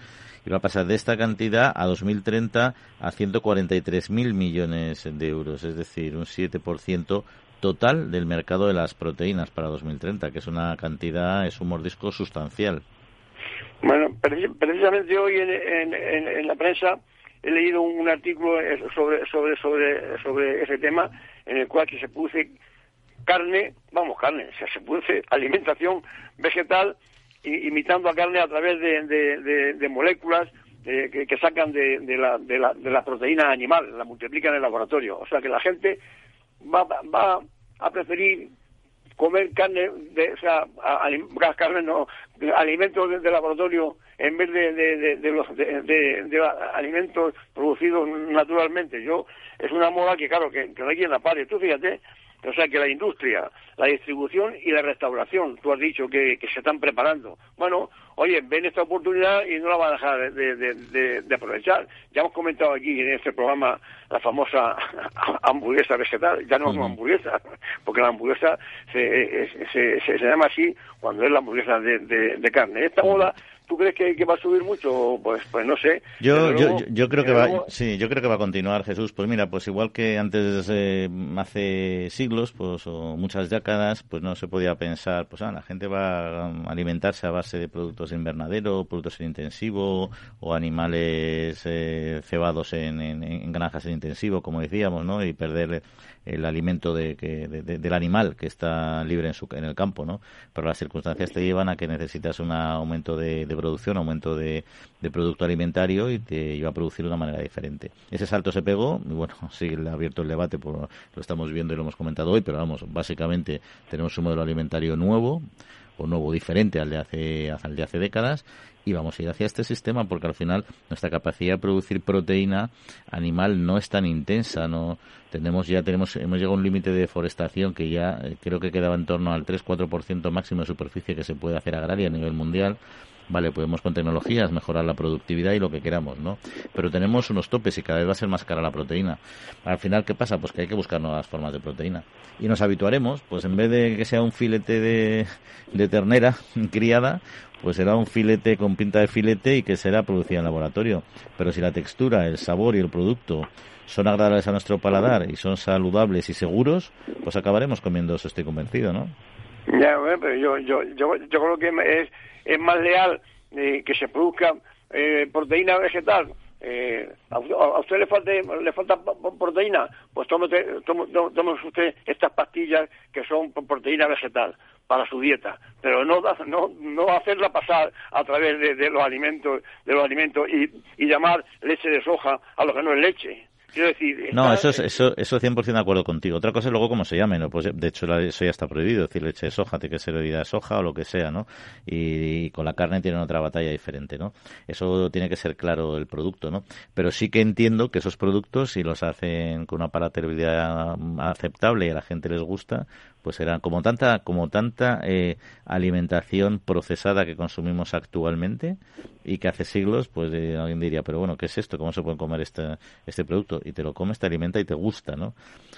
Y va a pasar de esta cantidad a 2030 a 143.000 millones de euros, es decir, un 7% total del mercado de las proteínas para 2030, que es una cantidad, es un mordisco sustancial. Bueno, precisamente hoy en, la prensa he leído un artículo sobre, sobre, sobre, sobre ese tema en el cual se produce carne, vamos, carne, se produce alimentación vegetal imitando a carne a través de, de, moléculas eh, que, sacan de, la, de, la, de la proteína animal, la multiplican en el laboratorio. O sea que la gente va, va a preferir comer carne, de, o sea, carne no, alimentos de, laboratorio en vez de, de, de los de, alimentos producidos naturalmente. Yo es una moda que claro que, que no hay quien la pare. Tú fíjate o sea que la industria, la distribución y la restauración, tú has dicho que, se están preparando. Bueno, oye, ven esta oportunidad y no la van a dejar de, aprovechar. Ya hemos comentado aquí en este programa la famosa (laughs) hamburguesa vegetal, ya no es una hamburguesa, porque la hamburguesa se, se, se, llama así cuando es la hamburguesa de, carne. Esta moda ¿Tú crees que, va a subir mucho? Pues, pues no sé. Yo, yo, yo creo que va, sí, yo creo que va a continuar, Jesús. Pues mira, pues igual que antes, eh, hace siglos, pues o muchas décadas, pues no se podía pensar, pues ah, la gente va a alimentarse a base de productos de invernadero, productos en intensivo o animales eh, cebados en, en, granjas en intensivo, como decíamos, ¿no? Y perder el alimento de, que, del animal que está libre en, su, en el campo, ¿no? Pero las circunstancias te llevan a que necesitas un aumento de, producción, aumento de, producto alimentario y te iba a producir de una manera diferente. Ese salto se pegó y bueno, (laughs) sí, ha abierto el debate, por, lo estamos viendo y lo hemos comentado hoy, pero vamos, básicamente tenemos un modelo alimentario nuevo o nuevo diferente al de hace, al de hace décadas y vamos a ir hacia este sistema porque al final nuestra capacidad de producir proteína animal no es tan intensa, no tenemos ya tenemos hemos llegado a un límite de deforestación que ya eh, creo que quedaba en torno al 3-4% máximo de superficie que se puede hacer agraria a nivel mundial Vale, podemos con tecnologías mejorar la productividad y lo que queramos, ¿no? Pero tenemos unos topes y cada vez va a ser más cara la proteína. Al final, ¿qué pasa? Pues que hay que buscar nuevas formas de proteína. Y nos habituaremos, pues en vez de que sea un filete de, de ternera (laughs) criada, pues será un filete con pinta de filete y que será producido en laboratorio. Pero si la textura, el sabor y el producto son agradables a nuestro paladar y son saludables y seguros, pues acabaremos comiendo eso, estoy convencido, ¿no? Ya, pero yo, yo, yo, yo creo que es es más leal eh, que se produzca eh, proteína vegetal. Eh, a, usted le falta, le falta proteína, pues tome, usted estas pastillas que son proteína vegetal para su dieta, pero no, no, no hacerla pasar a través de, los alimentos, de los alimentos y, y llamar leche de soja a lo que no es leche. Quiero decir, no, eso, es, eso, eso 100% de acuerdo contigo. Otra cosa es luego cómo se llame, ¿no? Pues de hecho eso ya está prohibido, decir leche de soja, tiene que ser bebida de soja o lo que sea, ¿no? Y, con la carne tienen otra batalla diferente, ¿no? Eso tiene que ser claro el producto, ¿no? Pero sí que entiendo que esos productos, si los hacen con una palatabilidad aceptable y a la gente les gusta, pues serán como tanta como tanta eh, alimentación procesada que consumimos actualmente y que hace siglos pues eh, alguien diría pero bueno qué es esto cómo se puede comer este este producto y te lo comes te alimenta y te gusta no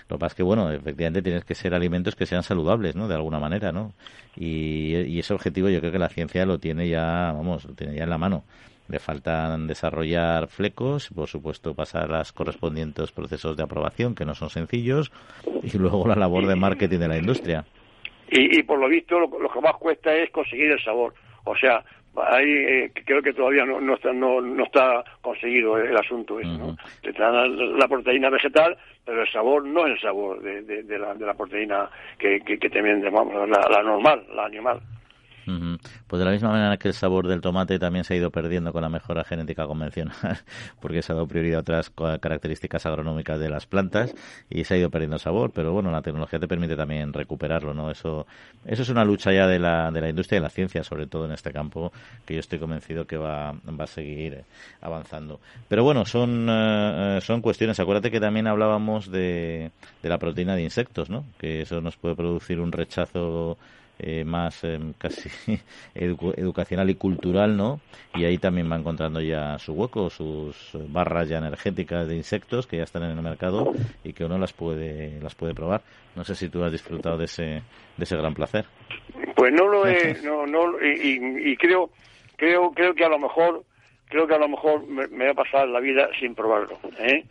lo que pasa es que bueno efectivamente tienes que ser alimentos que sean saludables no de alguna manera no y, y ese objetivo yo creo que la ciencia lo tiene ya vamos lo tiene ya en la mano le faltan desarrollar flecos, por supuesto pasar los correspondientes procesos de aprobación, que no son sencillos, y luego la labor de marketing de la industria. Y, por lo visto lo, que más cuesta es conseguir el sabor. O sea, ahí eh, creo que todavía no, no, está, no, no está conseguido el asunto eso, ¿no? Te dan la, proteína vegetal, pero el sabor no es el sabor de, de, la, de la proteína que, que, que te vamos, la, la normal, la animal. Pues de la misma manera que el sabor del tomate también se ha ido perdiendo con la mejora genética convencional, (laughs) porque se ha dado prioridad a otras características agronómicas de las plantas y se ha ido perdiendo sabor, pero bueno, la tecnología te permite también recuperarlo, ¿no? Eso, eso es una lucha ya de la, de la industria y de la ciencia, sobre todo en este campo, que yo estoy convencido que va, va a seguir avanzando. Pero bueno, son, eh, son cuestiones. Acuérdate que también hablábamos de, de la proteína de insectos, ¿no? Que eso nos puede producir un rechazo eh, más eh, casi (laughs) educacional y cultural, ¿no? Y ahí también va encontrando ya su hueco, sus barras ya energéticas de insectos que ya están en el mercado y que uno las puede las puede probar. No sé si tú has disfrutado de ese de ese gran placer. Pues no lo he, (laughs) no, no y, y creo creo creo que a lo mejor creo que a lo mejor me, me va a pasar la vida sin probarlo. ¿eh?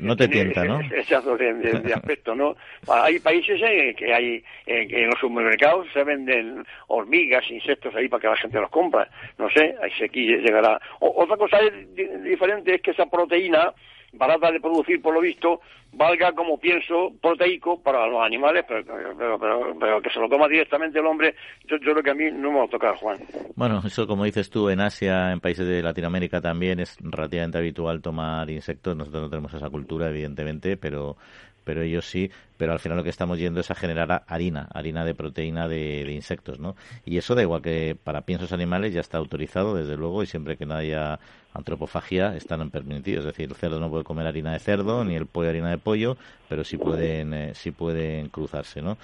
no, te tienta, ¿no? (laughs) de, de, (laughs) aspecto, ¿no? Hay países en que hay en, los supermercados se venden hormigas, insectos ahí para que la gente los compra. No sé, ahí se aquí llegará. otra cosa diferente es que esa proteína barata de producir, por lo visto, valga como pienso proteico para los animales, pero, pero, que se lo coma directamente el hombre, yo, yo, creo que a mí no me va a tocar, Juan. Bueno, eso como dices tú, en Asia, en países de Latinoamérica también es relativamente habitual tomar insectos, nosotros no tenemos esa cultura, evidentemente, pero pero ellos sí, pero al final lo que estamos yendo es a generar harina, harina de proteína de, insectos, ¿no? Y eso da igual que para piensos animales ya está autorizado, desde luego, y siempre que no haya antropofagia están permitidos. Es decir, el cerdo no puede comer harina de cerdo, ni el pollo harina de pollo, pero sí pueden, eh, pueden cruzarse, ¿no?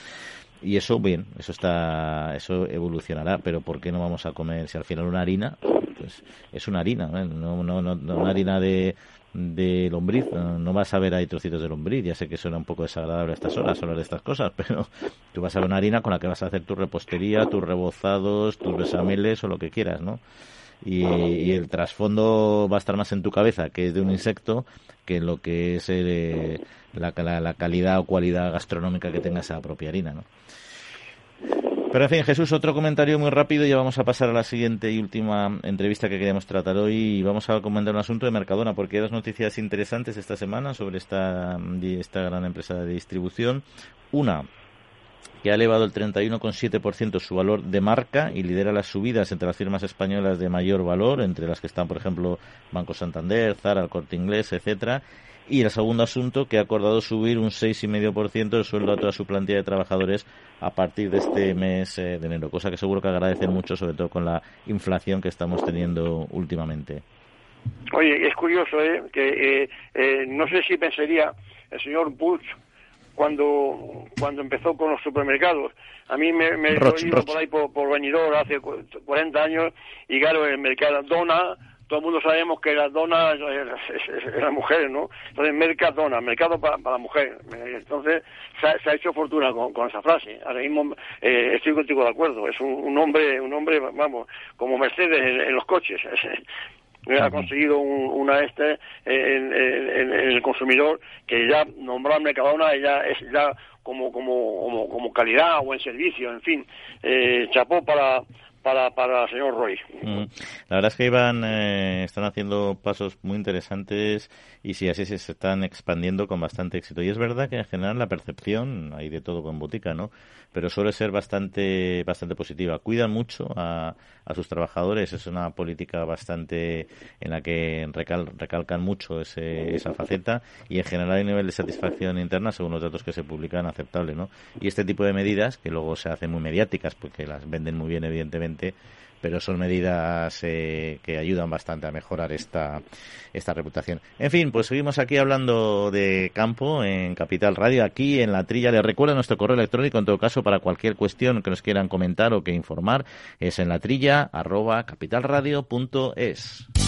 Y eso, bien, eso está, eso evolucionará, pero ¿por qué no vamos a comer si al final una harina, pues es una harina, no, no, no una harina de de lombriz. No, vas a ver ahí trocitos de lombriz. Ya sé que suena un poco desagradable a estas horas hablar de estas cosas, (laughs) pero tú vas a ver una harina con la que vas a hacer tu repostería, tus rebozados, tus besameles o lo que quieras, ¿no? Y, el trasfondo va a estar más en tu cabeza, que es de un insecto, que lo que es eh, la, la, calidad o cualidad gastronómica que tenga esa propia harina, ¿no? Pero en fin, Jesús, otro comentario muy rápido y ya vamos a pasar a la siguiente y última entrevista que queremos tratar hoy y vamos a comentar un asunto de Mercadona porque hay dos noticias interesantes esta semana sobre esta, esta gran empresa de distribución. Una, que ha elevado el 31,7% su valor de marca y lidera las subidas entre las firmas españolas de mayor valor, entre las que están, por ejemplo, Banco Santander, Zara, el Corte Inglés, etcétera, y el segundo asunto, que ha acordado subir un 6,5% el sueldo a toda su plantilla de trabajadores a partir de este mes eh, de enero, cosa que seguro que agradecen mucho, sobre todo con la inflación que estamos teniendo últimamente. Oye, es curioso, ¿eh? que eh, eh, no sé si pensaría el señor Bush cuando cuando empezó con los supermercados. A mí me, me he ido por ahí por, por hace 40 años y claro, el mercado Dona todo el mundo sabemos que las donas eran mujeres, ¿no? Entonces, Mercadona, mercado para, para la mujer. Entonces, se ha, hecho fortuna con, esa frase. Ahora mismo eh, estoy contigo de acuerdo. Es un, hombre, un hombre, vamos, como Mercedes en, los coches. (laughs) ha conseguido una este en, el consumidor que ya nombrar Mercadona ya es ya como como como, como calidad o en servicio, en fin. Eh, chapó para para, para el señor Roy. Mm. La verdad es que iban, eh, están haciendo pasos muy interesantes y sí, así se están expandiendo con bastante éxito. Y es verdad que en general la percepción, hay de todo con botica, ¿no? Pero suele ser bastante, bastante positiva. Cuidan mucho a, a sus trabajadores, es una política bastante en la que recalcan mucho ese, esa faceta y en general hay un nivel de satisfacción interna, según los datos que se publican, aceptable, ¿no? Y este tipo de medidas, que luego se hacen muy mediáticas, porque las venden muy bien, evidentemente, pero son medidas eh, que ayudan bastante a mejorar esta, esta reputación. En fin, pues seguimos aquí hablando de campo en Capital Radio, aquí en la trilla. Les recuerdo nuestro correo electrónico, en todo caso, para cualquier cuestión que nos quieran comentar o que informar, es en la trilla capitalradio.es.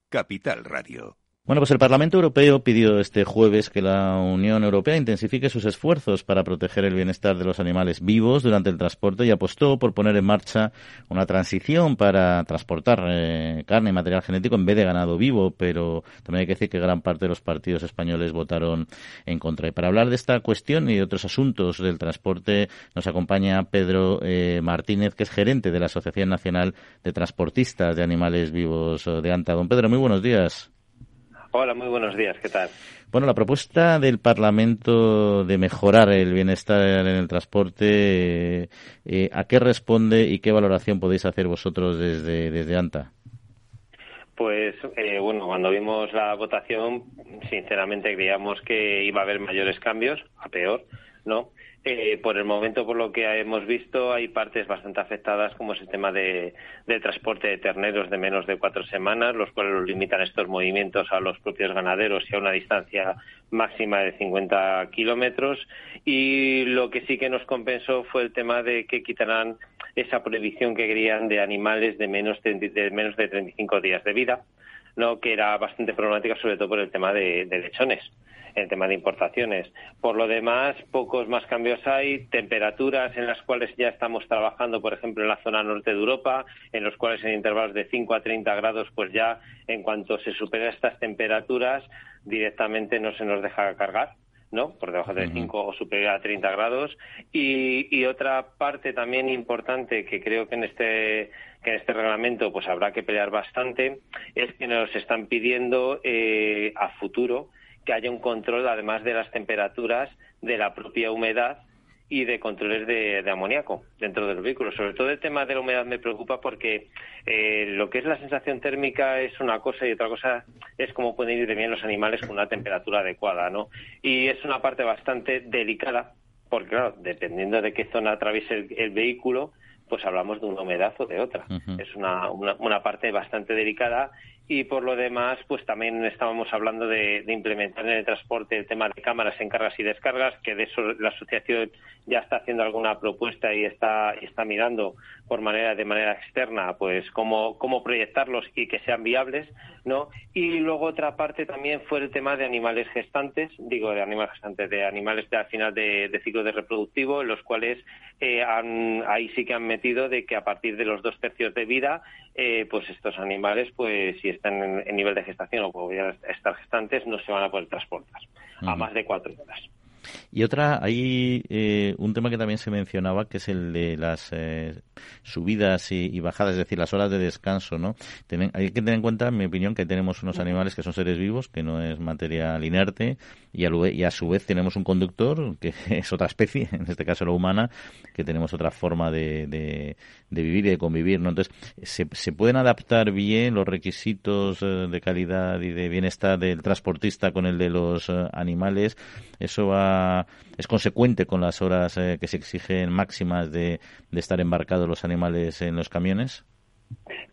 Capital Radio. Bueno, pues el Parlamento Europeo pidió este jueves que la Unión Europea intensifique sus esfuerzos para proteger el bienestar de los animales vivos durante el transporte y apostó por poner en marcha una transición para transportar eh, carne y material genético en vez de ganado vivo, pero también hay que decir que gran parte de los partidos españoles votaron en contra. Y para hablar de esta cuestión y otros asuntos del transporte nos acompaña Pedro eh, Martínez, que es gerente de la Asociación Nacional de Transportistas de Animales Vivos de ANTA. Don Pedro, muy buenos días. Hola, muy buenos días, ¿qué tal? Bueno, la propuesta del Parlamento de mejorar el bienestar en el transporte, eh, ¿a qué responde y qué valoración podéis hacer vosotros desde, desde ANTA? Pues eh, bueno, cuando vimos la votación, sinceramente creíamos que iba a haber mayores cambios, a peor, ¿no? Eh, por el momento, por lo que hemos visto, hay partes bastante afectadas, como es el tema de, transporte de terneros de menos de cuatro semanas, los cuales limitan estos movimientos a los propios ganaderos y a una distancia máxima de 50 kilómetros. Y lo que sí que nos compensó fue el tema de que quitarán esa prohibición que querían de animales de menos de, de menos de 35 días de vida, ¿no? que era bastante problemática, sobre todo por el tema de lechones el tema de importaciones. Por lo demás, pocos más cambios hay, temperaturas en las cuales ya estamos trabajando, por ejemplo, en la zona norte de Europa, en los cuales en intervalos de 5 a 30 grados, pues ya en cuanto se superan estas temperaturas, directamente no se nos deja cargar. ¿no? Por debajo de 5 o superior a 30 grados. Y, otra parte también importante que creo que en este que en este reglamento pues habrá que pelear bastante es que nos están pidiendo eh, a futuro que haya un control, además de las temperaturas, de la propia humedad y de controles de, amoníaco dentro del vehículo. Sobre todo el tema de la humedad me preocupa porque eh, lo que es la sensación térmica es una cosa y otra cosa es cómo pueden ir bien los animales con una temperatura adecuada, ¿no? Y es una parte bastante delicada porque, claro, dependiendo de qué zona atraviese el, vehículo, pues hablamos de una humedad o de otra. Es una, una, una, parte bastante delicada y por lo demás, pues también estábamos hablando de, implementar en el transporte el tema de cámaras en cargas y descargas, que de eso la asociación ya está haciendo alguna propuesta y está, está mirando por manera de manera externa, pues cómo, cómo proyectarlos y que sean viables, ¿no? Y luego otra parte también fue el tema de animales gestantes, digo de animales gestantes, de animales de, al final de, ciclo de reproductivo, en los cuales eh, ahí sí que han metido de que a partir de los dos tercios de vida, eh, pues estos animales, pues si están en, nivel de gestación o podrían estar gestantes, no se van a poder transportar a más de cuatro horas. Y otra, hay eh, un tema que también se mencionaba, que es el de las eh, subidas y, bajadas, es decir, las horas de descanso, ¿no? hay que tener en cuenta, en mi opinión, que tenemos unos animales que son seres vivos, que no es material inerte, y a, su vez tenemos un conductor, que (laughs) es otra especie, en este caso la humana, que tenemos otra forma de, de, vivir y de convivir, ¿no? Entonces, ¿se, ¿se pueden adaptar bien los requisitos eh, de calidad y de bienestar del transportista con el de los animales? Eso va es consecuente con las horas eh, que se exigen máximas de, estar embarcados los animales en los camiones?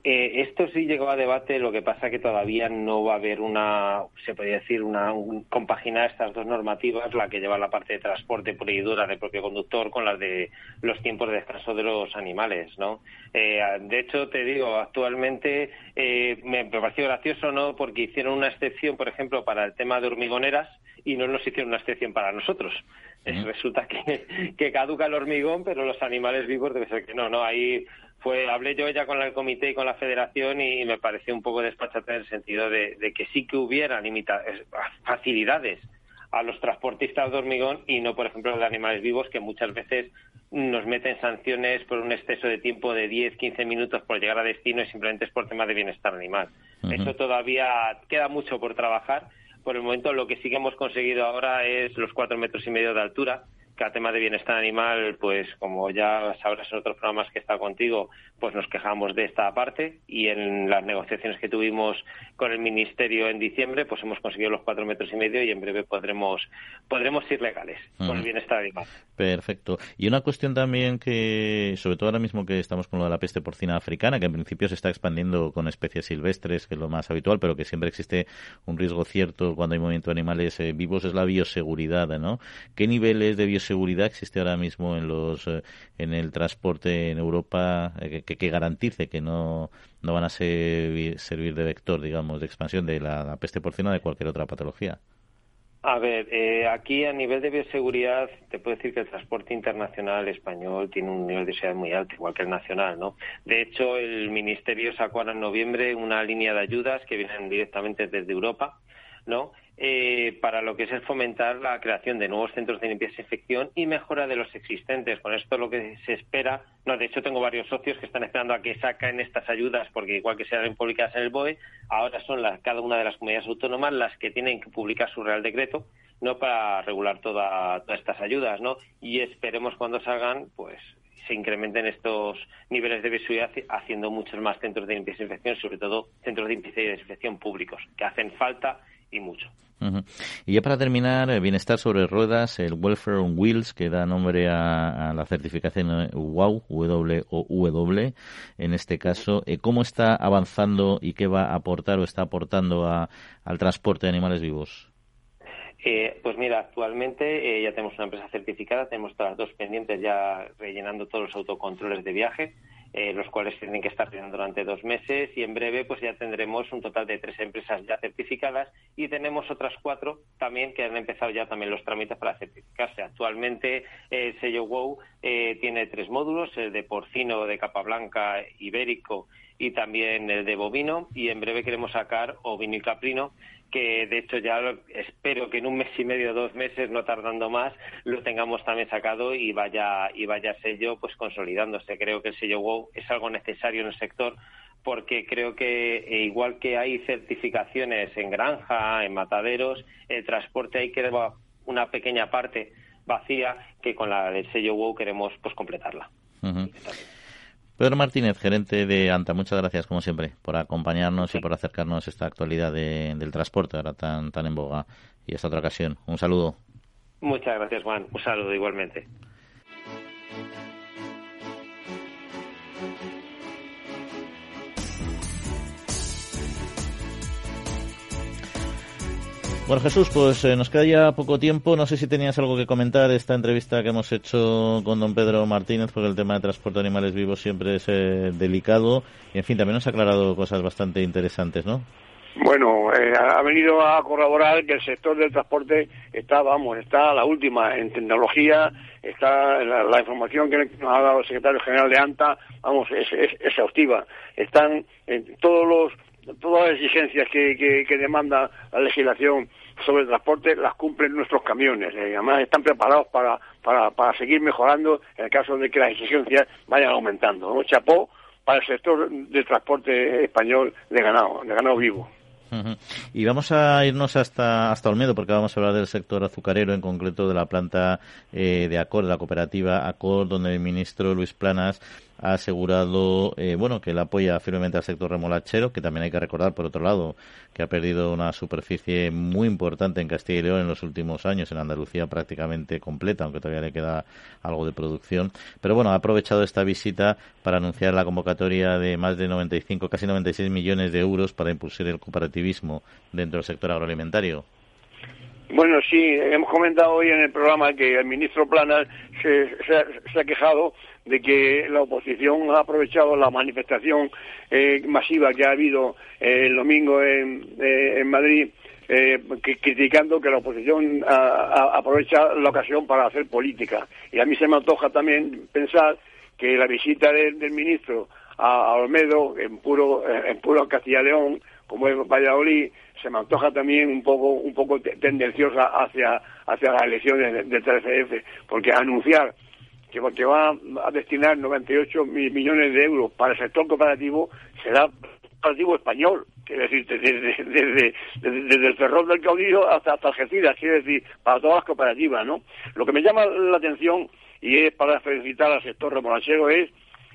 Eh, esto sí llegó a debate, lo que pasa que todavía no va a haber una, se podría decir, una compaginar estas dos normativas, la que lleva la parte de transporte por y dura del propio conductor con las de los tiempos de descanso de los animales, ¿no? Eh, de hecho, te digo, actualmente me pareció gracioso, ¿no? Porque hicieron una excepción, por ejemplo, para el tema de hormigoneras, y no nos hicieron una excepción para nosotros. Resulta que, que, caduca el hormigón, pero los animales vivos debe ser que no, ¿no? Ahí fue, hablé yo ya con el comité y con la federación y me pareció un poco despachate en el sentido de, que sí que hubiera facilidades a los transportistas de hormigón y no, por ejemplo, de animales vivos que muchas veces nos meten sanciones por un exceso de tiempo de 10, 15 minutos por llegar a destino y simplemente es por tema de bienestar animal. Eso todavía queda mucho por trabajar por el momento lo que sí que hemos conseguido ahora es los cuatro metros y medio de altura, a tema de bienestar animal, pues como ya sabrás en otros programas que está contigo, pues nos quejamos de esta parte y en las negociaciones que tuvimos con el Ministerio en diciembre, pues hemos conseguido los cuatro metros y medio y en breve podremos, podremos ir legales con el bienestar animal. Perfecto. Y una cuestión también que, sobre todo ahora mismo que estamos con lo de la peste porcina africana, que en principio se está expandiendo con especies silvestres, que es lo más habitual, pero que siempre existe un riesgo cierto cuando hay movimiento de animales eh, vivos, es la bioseguridad, ¿no? ¿Qué niveles de bioseguridad bioseguridad existe ahora mismo en los eh, en el transporte en Europa que, que, garantice que no, no van a servir, servir de vector, digamos, de expansión de la, peste porcina de cualquier otra patología? A ver, eh, aquí a nivel de bioseguridad te puedo decir que el transporte internacional español tiene un nivel de seguridad muy alto, igual que el nacional, ¿no? De hecho, el Ministerio sacó ahora en noviembre una línea de ayudas que vienen directamente desde Europa, ¿no? Eh, para lo que es el fomentar la creación de nuevos centros de limpieza e infección y mejora de los existentes. Con esto lo que se espera, no, de hecho tengo varios socios que están esperando a que saquen estas ayudas porque igual que sean publicadas en el BOE, ahora son las, cada una de las comunidades autónomas las que tienen que publicar su Real Decreto no para regular todas estas ayudas, ¿no? Y esperemos cuando salgan, pues se incrementen estos niveles de visibilidad haciendo muchos más centros de limpieza e infección, sobre todo centros de limpieza y desinfección públicos, que hacen falta y mucho. Y ya para terminar, eh, bienestar sobre ruedas, el Welfare on Wheels, que da nombre a, la certificación WOW, W en este caso, eh, ¿cómo está avanzando y qué va a aportar o está aportando al transporte de animales vivos? Eh, pues mira, actualmente ya tenemos una empresa certificada, tenemos todas las dos pendientes ya rellenando todos los autocontroles de viaje. Eh, los cuales tienen que estar teniendo durante dos meses y en breve pues ya tendremos un total de tres empresas ya certificadas y tenemos otras cuatro también que han empezado ya también los trámites para certificarse. Actualmente el sello WOW eh, tiene tres módulos, el de porcino, de capa blanca, ibérico y también el de bovino y en breve queremos sacar ovino y caprino que de hecho ya espero que en un mes y medio, dos meses, no tardando más, lo tengamos también sacado y vaya y vaya sello pues consolidándose. Creo que el sello WOW es algo necesario en el sector porque creo que eh, igual que hay certificaciones en granja, en mataderos, el transporte hay que una pequeña parte vacía que con la del sello WOW queremos pues completarla. Pedro Martínez, gerente de ANTA, muchas gracias como siempre por acompañarnos y por acercarnos a esta actualidad del transporte ahora tan, tan en boga y esta otra ocasión. Un saludo. Muchas gracias, Juan. Un saludo igualmente. Bueno, Jesús, pues eh, nos queda ya poco tiempo. No sé si tenías algo que comentar esta entrevista que hemos hecho con don Pedro Martínez, porque el tema de transporte de animales vivos siempre es eh, delicado. Y, en fin, también nos ha aclarado cosas bastante interesantes, ¿no? Bueno, eh, ha venido a corroborar que el sector del transporte está, vamos, está la última en tecnología, está la, información que nos ha dado el secretario general de ANTA, vamos, es, exhaustiva. Están en todos los todas las exigencias que, que demanda la legislación sobre el transporte las cumplen nuestros camiones. eh, además están preparados para, para, para seguir mejorando en el caso de que las exigencias vayan aumentando. ¿no? Chapó para el sector del transporte español de ganado, de ganado vivo. Y vamos a irnos hasta, hasta Olmedo, porque vamos a hablar del sector azucarero, en concreto de la planta eh, de Acor, de la cooperativa Acor, donde el ministro Luis Planas ha asegurado eh, bueno que él apoya firmemente al sector remolachero, que también hay que recordar, por otro lado, que ha perdido una superficie muy importante en Castilla y León en los últimos años, en Andalucía prácticamente completa, aunque todavía le queda algo de producción. Pero bueno, ha aprovechado esta visita para anunciar la convocatoria de más de 95, casi 96 millones de euros para impulsar el cooperativismo dentro del sector agroalimentario. Bueno, sí, hemos comentado hoy en el programa que el ministro Planas se, se ha quejado de que la oposición ha aprovechado la manifestación eh, masiva que ha habido eh, el domingo en, eh, Madrid, criticando que la oposición aprovecha la ocasión para hacer política. Y a mí se me antoja también pensar que la visita del ministro a, Olmedo, en puro, en puro Castilla León, como es Valladolid, se me antoja también un poco, un poco tendenciosa hacia, hacia las elecciones del 13F, porque anunciar que, va a destinar 98 millones de euros para el sector cooperativo será cooperativo español, quiere decir, desde, el Ferrol del Caudillo hasta, hasta Algeciras, quiere decir, para todas las cooperativas, ¿no? Lo que me llama la atención, y es para felicitar al sector remolachero, es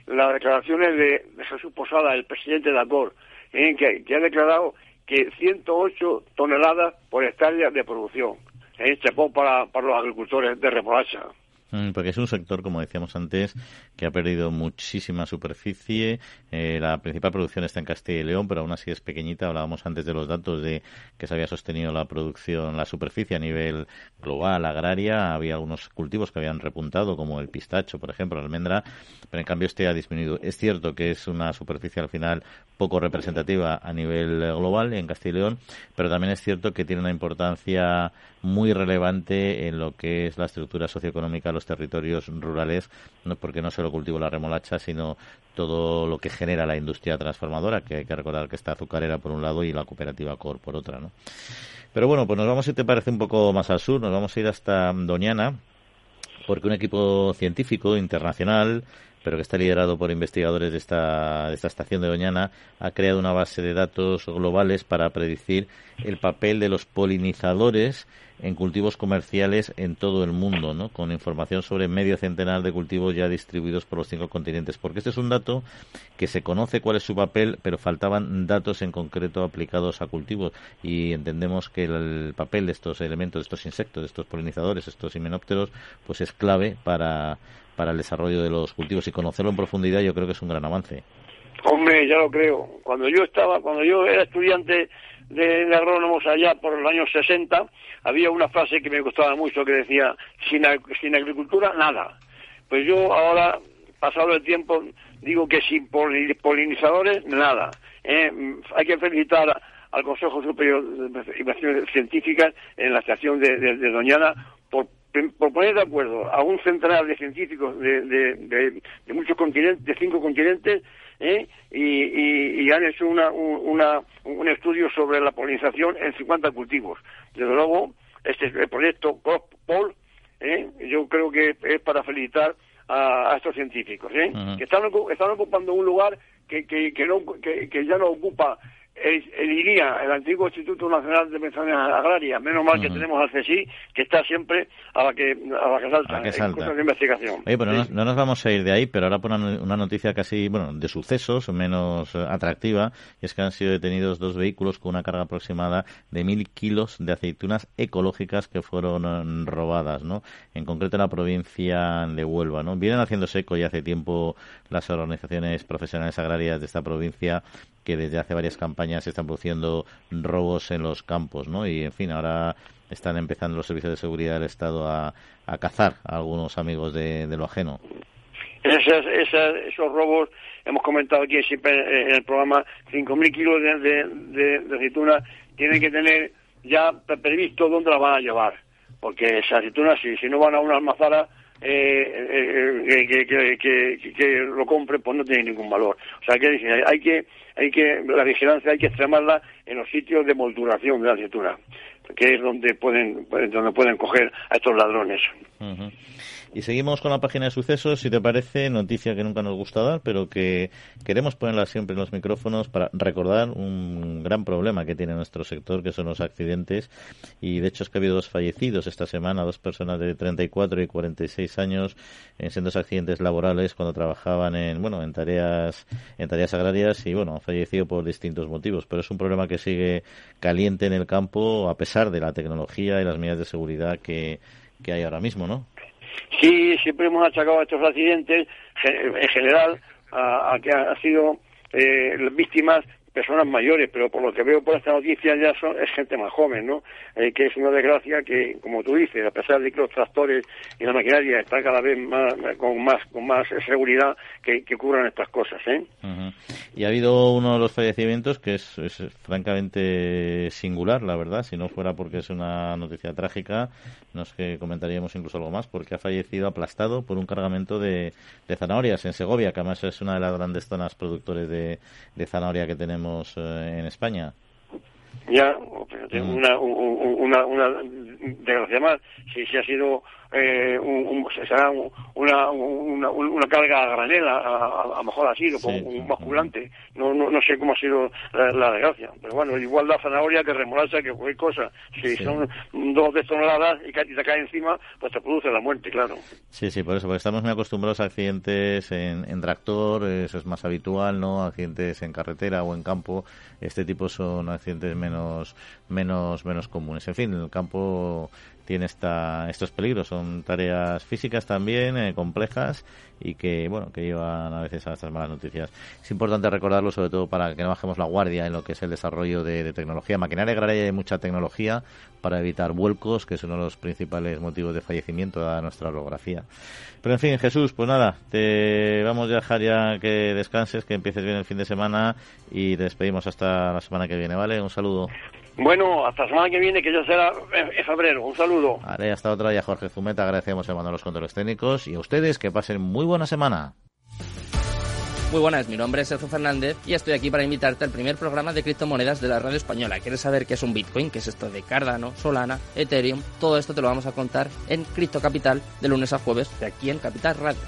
las declaraciones de, Jesús Posada, el presidente de ACOR, en que, ha declarado que 108 toneladas por hectárea de producción. ¿eh? Chapón para, para los agricultores de remolacha. Mm, porque es un sector, como decíamos antes, que ha perdido muchísima superficie. Eh, la principal producción está en Castilla y León, pero aún así es pequeñita. Hablábamos antes de los datos de que se había sostenido la producción, la superficie a nivel global, agraria. Había algunos cultivos que habían repuntado, como el pistacho, por ejemplo, la almendra, pero en cambio este ha disminuido. Es cierto que es una superficie al final poco representativa a nivel global en Castilla y León, pero también es cierto que tiene una importancia muy relevante en lo que es la estructura socioeconómica de los territorios rurales, no porque no solo cultivo la remolacha, sino todo lo que genera la industria transformadora, que hay que recordar que está azucarera por un lado y la cooperativa COR por otra, ¿no? Pero bueno, pues nos vamos, si te parece, un poco más al sur, nos vamos a ir hasta Doñana, porque un equipo científico internacional pero que está liderado por investigadores de esta, de esta estación de Doñana, ha creado una base de datos globales para predecir el papel de los polinizadores en cultivos comerciales en todo el mundo, ¿no? con información sobre medio centenar de cultivos ya distribuidos por los cinco continentes. Porque este es un dato que se conoce cuál es su papel, pero faltaban datos en concreto aplicados a cultivos. Y entendemos que el papel de estos elementos, de estos insectos, de estos polinizadores, estos himenópteros, pues es clave para para el desarrollo de los cultivos y conocerlo en profundidad yo creo que es un gran avance. Hombre, ya lo creo. Cuando yo estaba, cuando yo era estudiante de, agrónomos allá por los años 60, había una frase que me gustaba mucho que decía, sin, sin agricultura, nada. Pues yo ahora, pasado el tiempo, digo que sin polinizadores, nada. ¿eh? Hay que felicitar al Consejo Superior de Investigaciones Científicas en la estación de, de Doñana por poner de acuerdo a un centenar de científicos de, de, muchos continentes, de cinco continentes, ¿eh? y, han hecho una, un estudio sobre la polinización en 50 cultivos. Desde luego, este el proyecto COP-POL, ¿eh? yo creo que es para felicitar a, estos científicos, ¿eh? que están, están ocupando un lugar que, que, que, no, que ya no ocupa el, el antiguo Instituto Nacional de Pensiones Agrarias, menos mal que tenemos al CSI, que está siempre a la que, a la que salta, en cosas de investigación. Oye, pero no, nos vamos a ir de ahí, pero ahora por una, noticia casi, bueno, de sucesos, menos eh, atractiva, y es que han sido detenidos dos vehículos con una carga aproximada de mil kilos de aceitunas ecológicas que fueron eh, robadas, ¿no? En concreto en la provincia de Huelva, ¿no? Vienen haciéndose eco ya hace tiempo las organizaciones profesionales agrarias de esta provincia que desde hace varias campañas se están produciendo robos en los campos, ¿no? Y, en fin, ahora están empezando los servicios de seguridad del Estado a, cazar a algunos amigos de, lo ajeno. esos robos, hemos comentado aquí siempre en el programa, 5.000 kilos de, de, aceituna tienen que tener ya previsto dónde las van a llevar, porque esas aceitunas, si, si no van a una almazara, eh, eh, que, que, lo compre, pues no tiene ningún valor. O sea, que hay que, hay que, la vigilancia hay que extremarla en los sitios de molduración de la aceituna, que es donde pueden, donde pueden coger a estos ladrones. Y seguimos con la página de sucesos, si te parece, noticia que nunca nos gusta dar, pero que queremos ponerla siempre en los micrófonos para recordar un gran problema que tiene nuestro sector, que son los accidentes. Y de hecho es que ha habido dos fallecidos esta semana, dos personas de 34 y 46 años en sendos accidentes laborales cuando trabajaban en, bueno, en tareas, en tareas agrarias y bueno, han fallecido por distintos motivos. Pero es un problema que sigue caliente en el campo a pesar de la tecnología y las medidas de seguridad que, que hay ahora mismo, ¿no? Sí, siempre hemos achacado a estos accidentes, en general, a, que han sido eh, víctimas personas mayores, pero por lo que veo por esta noticia ya son, es gente más joven, ¿no? Eh, que es una desgracia que, como tú dices, a pesar de que los tractores y la maquinaria están cada vez más con más con más seguridad, que, que ocurran estas cosas, ¿eh? Y ha habido uno de los fallecimientos que es, francamente singular, la verdad, si no fuera porque es una noticia trágica, nos que comentaríamos incluso algo más, porque ha fallecido aplastado por un cargamento de, zanahorias en Segovia, que además es una de las grandes zonas productores de zanahoria que tenemos eh, en España. Ya, mm. una, una, una desgracia más, si, si ha sido eh, un, será una, una, una carga a granel, a, lo mejor así, con un basculante. No, no, no sé cómo ha sido la, desgracia. Pero bueno, igual la zanahoria que remolacha, que cualquier cosa. Si son dos de toneladas y, te cae encima, pues te produce la muerte, claro. Sí, sí, por eso, porque estamos muy acostumbrados a accidentes en, en tractor, eso es más habitual, ¿no? Accidentes en carretera o en campo. Este tipo son accidentes menos, menos, menos comunes. En fin, en el campo tiene esta, estos peligros. Son tareas físicas también, eh, complejas y que, bueno, que llevan a veces a estas malas noticias. Es importante recordarlo, sobre todo para que no bajemos la guardia en lo que es el desarrollo de, tecnología. Maquinaria agraria hay mucha tecnología para evitar vuelcos, que es uno de los principales motivos de fallecimiento de nuestra orografía. Pero en fin, Jesús, pues nada, te vamos a dejar ya que descanses, que empieces bien el fin de semana y te despedimos hasta la semana que viene, ¿vale? Un saludo. Bueno, hasta la semana que viene, que ya será en febrero. Un saludo. Vale, hasta otra. Y a Jorge Zumeta agradecemos de los controles técnicos. Y a ustedes, que pasen muy buena semana. Muy buenas, mi nombre es Sergio Fernández y estoy aquí para invitarte al primer programa de criptomonedas de la radio española. ¿Quieres saber qué es un Bitcoin? ¿Qué es esto de Cardano, Solana, Ethereum? Todo esto te lo vamos a contar en Cripto Capital de lunes a jueves de aquí en Capital Radio.